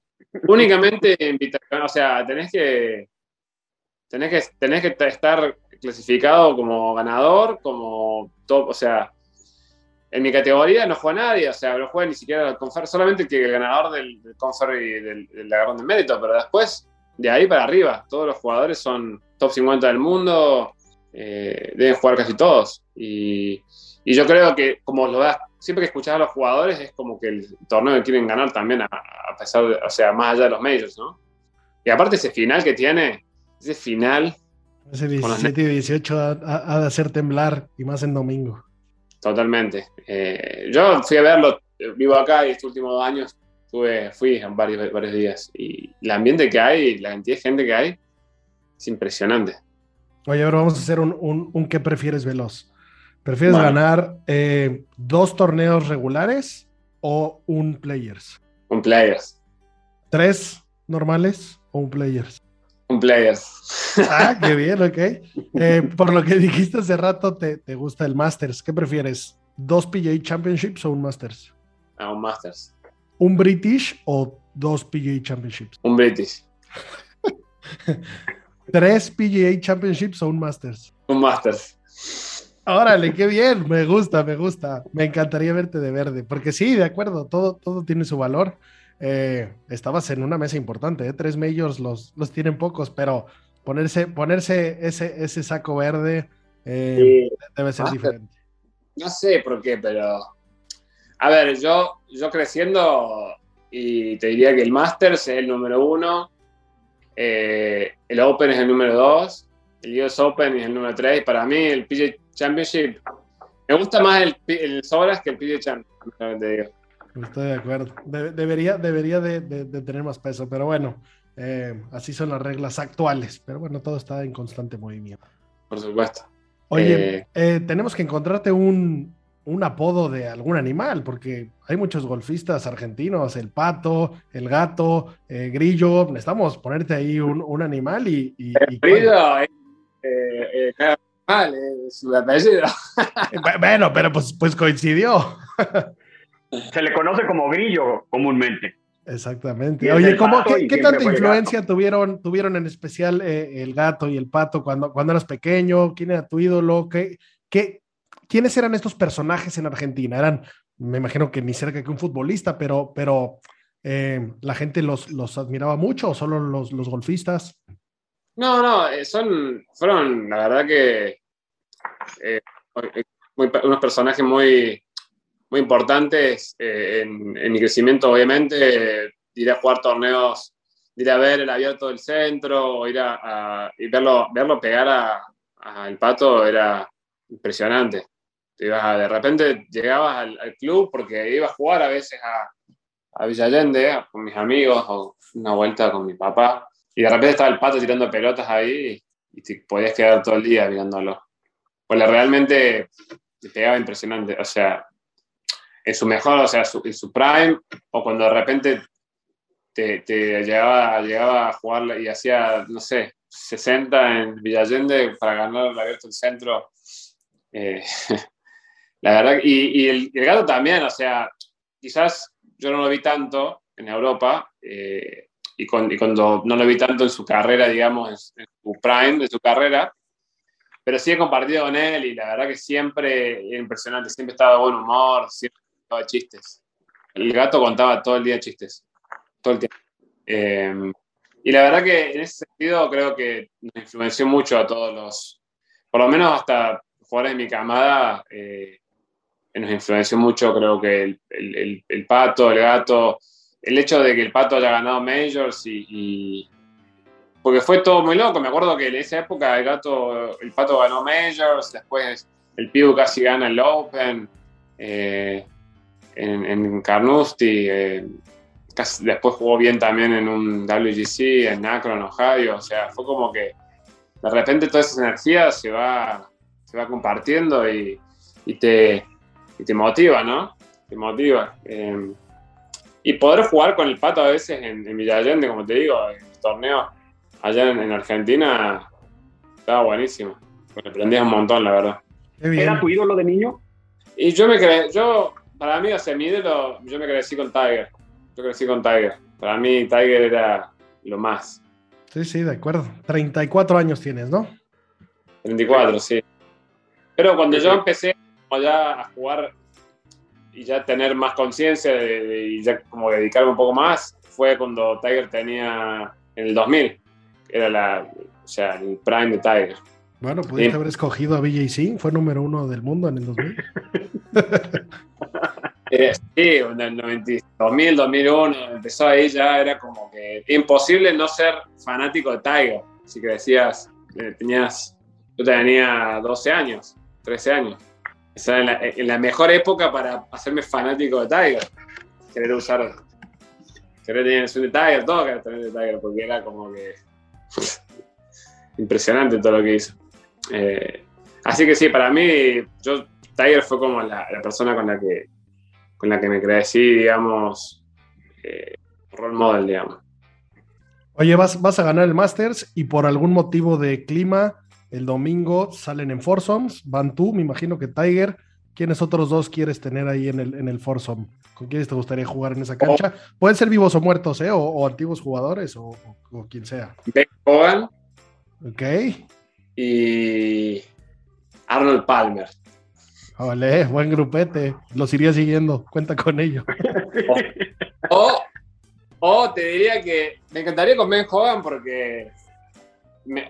únicamente invitación, o sea, tenés que, tenés que tenés que estar clasificado como ganador, como top, o sea, en mi categoría no juega nadie, o sea, no juega ni siquiera el Confer, solamente que el ganador del, del Confer y del, del agarrón de mérito, pero después, de ahí para arriba, todos los jugadores son top 50 del mundo, eh, deben jugar casi todos. Y, y yo creo que, como lo das, siempre que escuchas a los jugadores, es como que el torneo que quieren ganar también, a, a pesar de, o sea, más allá de los majors, ¿no? Y aparte ese final que tiene, ese final, Ese Con los 17 y 18 ha, ha- ha de hacer temblar, y más en domingo. totalmente. Eh, yo fui a verlo, eh, vivo acá y estos últimos dos años tuve, fui en varios, varios días. Y el ambiente que hay, la cantidad de gente que hay, es impresionante. Oye, ahora vamos a hacer un, un, un ¿qué prefieres veloz? ¿Prefieres Vale. ganar eh, dos torneos regulares o un Players? Un players. ¿Tres normales o un Players? Un players. Ah, qué bien, ok. Eh, por lo que dijiste hace rato, te, te gusta el Masters. ¿Qué prefieres? ¿Dos PGA Championships o un Masters? a un Masters. ¿Un British o dos PGA Championships? Un British. ¿Tres PGA Championships o un Masters? Un Masters. Órale, qué bien, me gusta, me gusta. Me encantaría verte de verde, porque sí, de acuerdo, todo, todo tiene su valor. Eh, estabas en una mesa importante, ¿eh? tres majors los, los tienen pocos, pero ponerse, ponerse ese, ese saco verde eh, Sí. debe ser Masters. diferente. No sé por qué, pero. A ver, yo, yo creciendo, y te diría que el Masters es el número uno, eh, el Open es el número dos, el US Open es el número tres, y para mí el PGA Championship. Me gusta más el, el Sobras que el PGA Championship, te digo. Estoy de acuerdo. De- debería debería de, de- de tener más peso, pero bueno, eh, así son las reglas actuales. Pero bueno, todo está en constante movimiento. Por supuesto. Oye, Eh, eh, tenemos que encontrarte un, un apodo de algún animal, porque hay muchos golfistas argentinos, el pato, el gato, eh, grillo. Necesitamos ponerte ahí un, un animal y... y- y- Grillo, eh, eh, eh, su apellido. Bueno, pero pues, pues coincidió. Se le conoce como grillo comúnmente. Exactamente. Oye, el ¿cómo, qué, qué tanta el influencia tuvieron, tuvieron en especial eh, el gato y el pato cuando, cuando eras pequeño? ¿Quién era tu ídolo? ¿Qué, qué, ¿Quiénes eran estos personajes en Argentina? Eran, me imagino que ni cerca que un futbolista, pero, pero eh, la gente los, los admiraba mucho o solo los, los golfistas. No, no, eh, son, fueron, la verdad que, eh, unos personajes muy, muy importantes en, en, mi crecimiento, obviamente, ir a jugar torneos, ir a ver el abierto del centro, ir a, y verlo, verlo pegar al pato era impresionante. De repente llegabas al, club porque iba a jugar a veces a, a Villa Allende con mis amigos o una vuelta con mi papá y de repente estaba el pato tirando pelotas ahí y, te podías quedar todo el día mirándolo. Pues realmente te pegaba impresionante. O sea, en su mejor, o sea, en su prime, o cuando de repente te, llegaba, llegaba a jugar y hacía, no sé, 60 en Villallende para ganar el abierto del centro. Eh, la verdad, y, el, gato también, o sea, quizás yo no lo vi tanto en Europa, eh, y, cuando no lo vi tanto en su carrera, digamos, en, su prime de su carrera, pero sí he compartido con él y la verdad que siempre impresionante, siempre estaba de buen humor, siempre estaba chistes. El gato contaba todo el día chistes, todo el tiempo. Em, y la verdad que en ese sentido creo que nos influenció mucho a todos los, por lo menos hasta jugadores de mi camada, eh, nos influenció mucho creo que el, el, pato, el gato, el hecho de que el Pato haya ganado Majors y, porque fue todo muy loco. Me acuerdo que en esa época el gato, el Pato ganó Majors, después el Piu casi gana el Open eh, en, Carnoustie. Eh, después jugó bien también en un WGC, en Akron, Ohio. O sea, fue como que de repente toda esa energía se va, se va compartiendo y, te, te motiva, ¿no? Te motiva. Eh, y poder jugar con el pato a veces en, en Villa Allende, como te digo, en el torneo allá en, Argentina, estaba buenísimo. Me aprendías un montón, la verdad. ¿Era tu ídolo de niño? Y yo me creí, yo, para mí, o sea, mi ídolo, yo me crecí con Tiger. Yo crecí con Tiger. Para mí, Tiger era lo más. Sí, sí, de acuerdo. 34 años tienes, ¿no? 34, sí. Pero cuando yo empecé ya a jugar y ya tener más conciencia y ya como dedicarme un poco más fue cuando Tiger tenía en el 2000, era la, o sea, el prime de Tiger. Bueno, pudiste haber escogido a BJC, fue número uno del mundo en el 2000. Eh, sí, en el 2000, 2001, empezó ahí ya, era como que imposible no ser fanático de Tiger. Así que decías, eh, tenías, yo tenía 12 años, 13 años en la, mejor época para hacerme fanático de Tiger. Querer usar, querer tener el de Tiger, todo querer tener de Tiger, porque era como que impresionante todo lo que hizo. Eh, así que sí, para mí, yo, Tiger fue como la, persona con la que con la que me crecí, digamos, eh, role model, digamos. Oye, vas, vas a ganar el Masters y por algún motivo de clima el domingo salen en foursomes, van tú, me imagino que Tiger. ¿Quiénes otros dos quieres tener ahí en el, en el foursome? ¿Con quiénes te gustaría jugar en esa cancha? Pueden ser vivos o muertos, ¿eh? O, antiguos jugadores, o, quien sea. Ben Hogan. Ok. Y Arnold Palmer. Vale, buen grupete. Los iría siguiendo. Cuenta con ello. o, te diría que me encantaría con Ben Hogan porque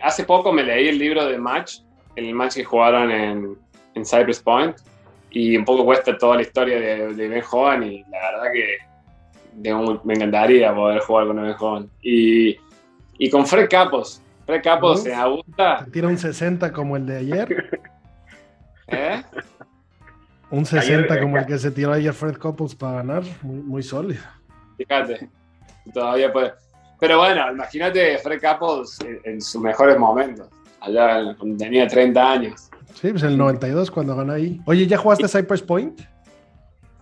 hace poco me leí el libro de Match, el match que jugaron en, en Cypress Point, y un poco cuesta toda la historia de, Ben Hogan, y la verdad que me encantaría poder jugar con Ben Hogan. Y, y con Fred Capos. Fred Capos se gusta. ¿Tira un 60 como el de ayer? ¿Eh? Un 60 como el que se tiró ayer Fred Capos para ganar, muy, muy sólido. Fíjate, todavía puede. Pero bueno, imagínate Fred Couples en, sus mejores momentos, allá cuando tenía 30 años. Sí, pues el 92 cuando ganó ahí. Oye, ¿ya jugaste Cypress Point?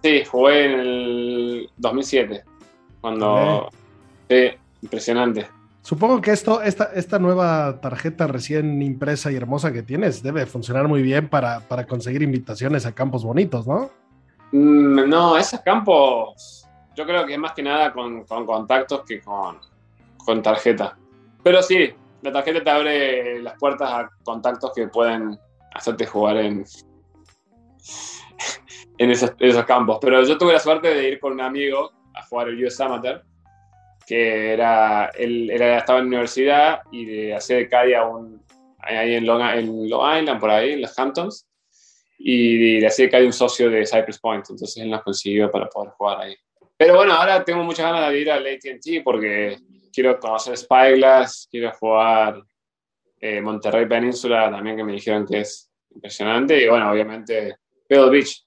Sí, jugué en el 2007, cuando... Sí, impresionante. Supongo que esto, esta, esta nueva tarjeta recién impresa y hermosa que tienes debe funcionar muy bien para, para conseguir invitaciones a campos bonitos, ¿no? Mm, no, esos campos yo creo que es más que nada con contactos que con, con tarjeta. Pero sí, la tarjeta te abre las puertas a contactos que pueden hacerte jugar en, en esos, campos. Pero yo tuve la suerte de ir con un amigo a jugar el US Amateur, que era, él, estaba en la universidad y de hacer de Cadia un, ahí en Long, en Island, por ahí, en los Hamptons. y le hacía caer un socio de Cypress Point, entonces él nos consiguió para poder jugar ahí. Pero bueno, ahora tengo muchas ganas de ir al AT&T porque quiero conocer Spyglass, quiero jugar eh, Monterrey Península también que me dijeron que es impresionante y bueno, obviamente Pebble Beach.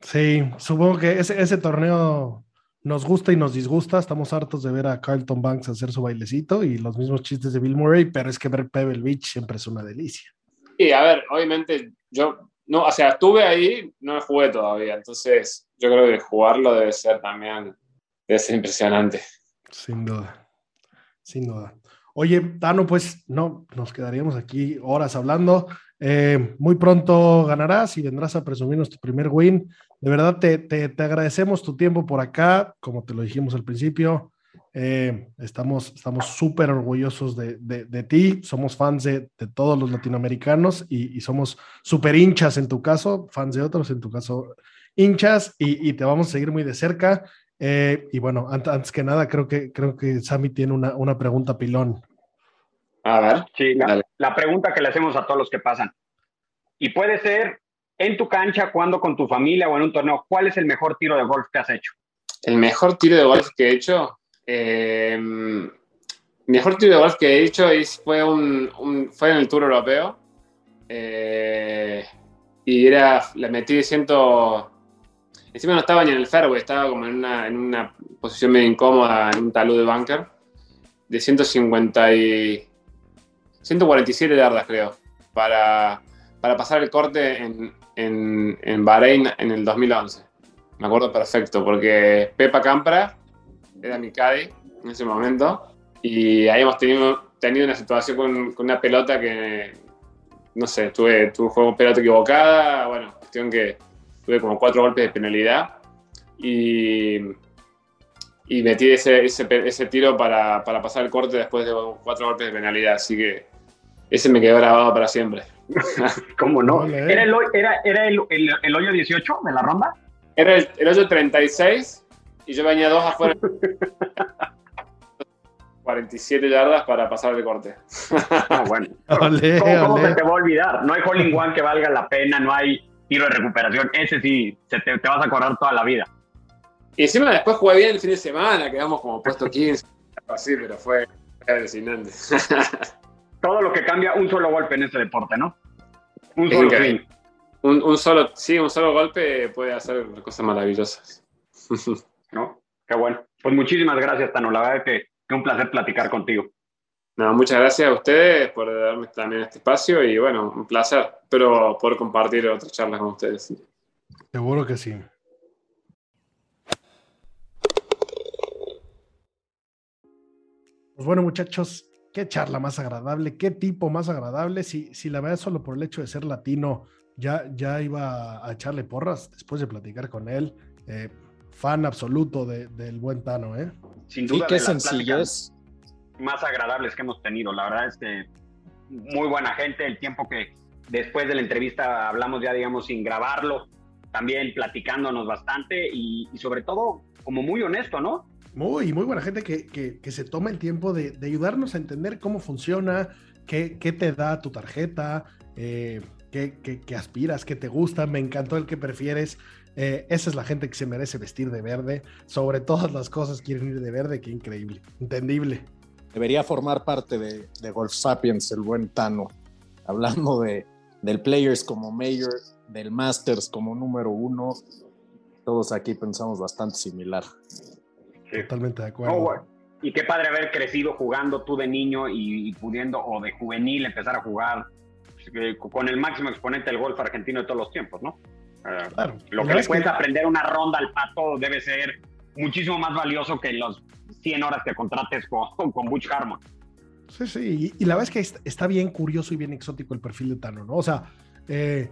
Sí, supongo que ese, ese torneo nos gusta y nos disgusta. Estamos hartos de ver a Carlton Banks hacer su bailecito y los mismos chistes de Bill Murray, pero es que ver Pebble Beach siempre es una delicia. Y a ver, obviamente yo no, o sea, estuve ahí, no jugué todavía, entonces yo creo que jugarlo debe ser también, debe ser impresionante. Sin duda, sin duda. Oye, Tano, pues no, nos quedaríamos aquí horas hablando. Eh, muy pronto ganarás y vendrás a presumirnos tu primer win. De verdad, te, te, te agradecemos tu tiempo por acá, como te lo dijimos al principio. Eh, estamos estamos súper orgullosos de, de, de, ti, somos fans de, de todos los latinoamericanos y, y somos súper hinchas en tu caso, fans de otros en tu caso, hinchas y, y te vamos a seguir muy de cerca. Eh, y bueno, antes, antes, que nada, creo que, creo que Sammy tiene una, una pregunta pilón. A ver. Sí, la, la, pregunta que le hacemos a todos los que pasan. Y puede ser en tu cancha, cuando con tu familia o en un torneo, ¿cuál es el mejor tiro de golf que has hecho? El mejor tiro de golf que he hecho, eh, mejor tiro de golf que he hecho fue, un, un, fue en el Tour Europeo. Eh, y era, le metí ciento. Encima no estaba ni en el fairway, estaba como en una, en una posición medio incómoda, en un talud de bunker. De 150 y. 147 yardas, creo. Para, para pasar el corte en, en, en Bahrein en el 2011. Me acuerdo perfecto, porque Pepa Campra era mi caddy en ese momento. Y ahí hemos tenido, tenido una situación con, una pelota que, no sé, tuve, tuve juego pelota equivocada. Bueno, cuestión que tuve como cuatro golpes de penalidad. Y, y metí ese, ese, ese tiro para, para, pasar el corte después de cuatro golpes de penalidad. Así que ese me quedó grabado para siempre. ¿Cómo no? ¿Era, el, era, era el, el, el, hoyo 18 de la ronda? Era el, el hoyo 36 y yo venía dos afuera. 47 yardas para pasar el corte. Ah, bueno. Olé, ¿Cómo, cómo se te va a olvidar? No hay hole in one que valga la pena, no hay tiro de recuperación. Ese sí, se te, te, vas a acordar toda la vida. Y encima después jugué bien el fin de semana, quedamos como puesto 15, así, pero fue alucinante. Todo lo que cambia un solo golpe en este deporte, ¿no? Un solo. Un, un, solo, sí, un solo golpe puede hacer cosas maravillosas. ¿no? Qué bueno. Pues muchísimas gracias, Tano. La verdad es que, que un placer platicar contigo. No, muchas gracias a ustedes por darme también este espacio y bueno, un placer. Espero poder compartir otras charlas con ustedes. Seguro que sí. Pues bueno, muchachos, qué charla más agradable, qué tipo más agradable. Si, si la verdad solo por el hecho de ser latino ya, ya iba a echarle porras después de platicar con él. Eh, fan absoluto de, del buen Tano, ¿eh? Sin duda. Sí, qué sencillez. Más agradables que hemos tenido. La verdad es que muy buena gente. El tiempo que después de la entrevista hablamos ya, digamos, sin grabarlo, también platicándonos bastante y, sobre todo como muy honesto, ¿no? Muy, muy buena gente que, que, se toma el tiempo de, de, ayudarnos a entender cómo funciona, qué, qué te da tu tarjeta, eh, qué, qué, aspiras, qué te gusta. Me encantó el que prefieres. Eh, esa es la gente que se merece vestir de verde. Sobre todas las cosas quieren ir de verde. Qué increíble. Entendible. Debería formar parte de, de Golf Sapiens, el buen Tano. Hablando de, del Players como Mayor, del Masters como número uno. Todos aquí pensamos bastante similar. Sí. Totalmente de acuerdo. Oh. Y qué padre haber crecido jugando tú de niño y, y pudiendo, o de juvenil, empezar a jugar eh, con el máximo exponente del golf argentino de todos los tiempos, ¿no? Claro. Lo que le puedes que... aprender una ronda al pato debe ser muchísimo más valioso que los 100 horas que contrates con, con Butch Harmon. Sí, sí, y, la verdad es que está bien curioso y bien exótico el perfil de Tano, ¿no? O sea, eh,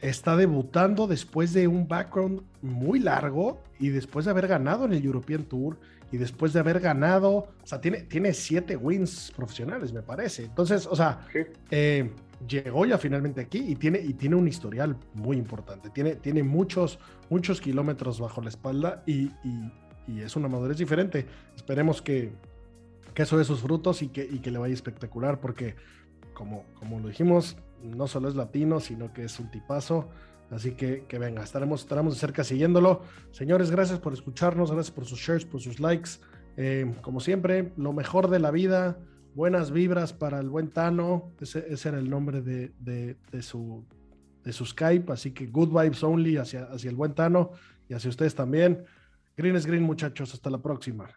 está debutando después de un background muy largo y después de haber ganado en el European Tour y después de haber ganado, o sea, tiene, tiene siete wins profesionales, me parece. Entonces, o sea, eh, llegó ya finalmente aquí y tiene, y tiene un historial muy importante. Tiene, tiene muchos, muchos kilómetros bajo la espalda y, y, y es una madurez diferente. Esperemos que, que eso dé sus frutos y que, y que le vaya espectacular porque, como, como lo dijimos, no solo es latino, sino que es un tipazo. Así que, que venga, estaremos, estaremos de cerca siguiéndolo. Señores, gracias por escucharnos, gracias por sus shares, por sus likes. Eh, como siempre, lo mejor de la vida, buenas vibras para el buen Tano. Ese, ese era el nombre de, de, de, su, de su Skype. Así que good vibes only hacia, hacia el buen Tano y hacia ustedes también. Green es green, muchachos. Hasta la próxima.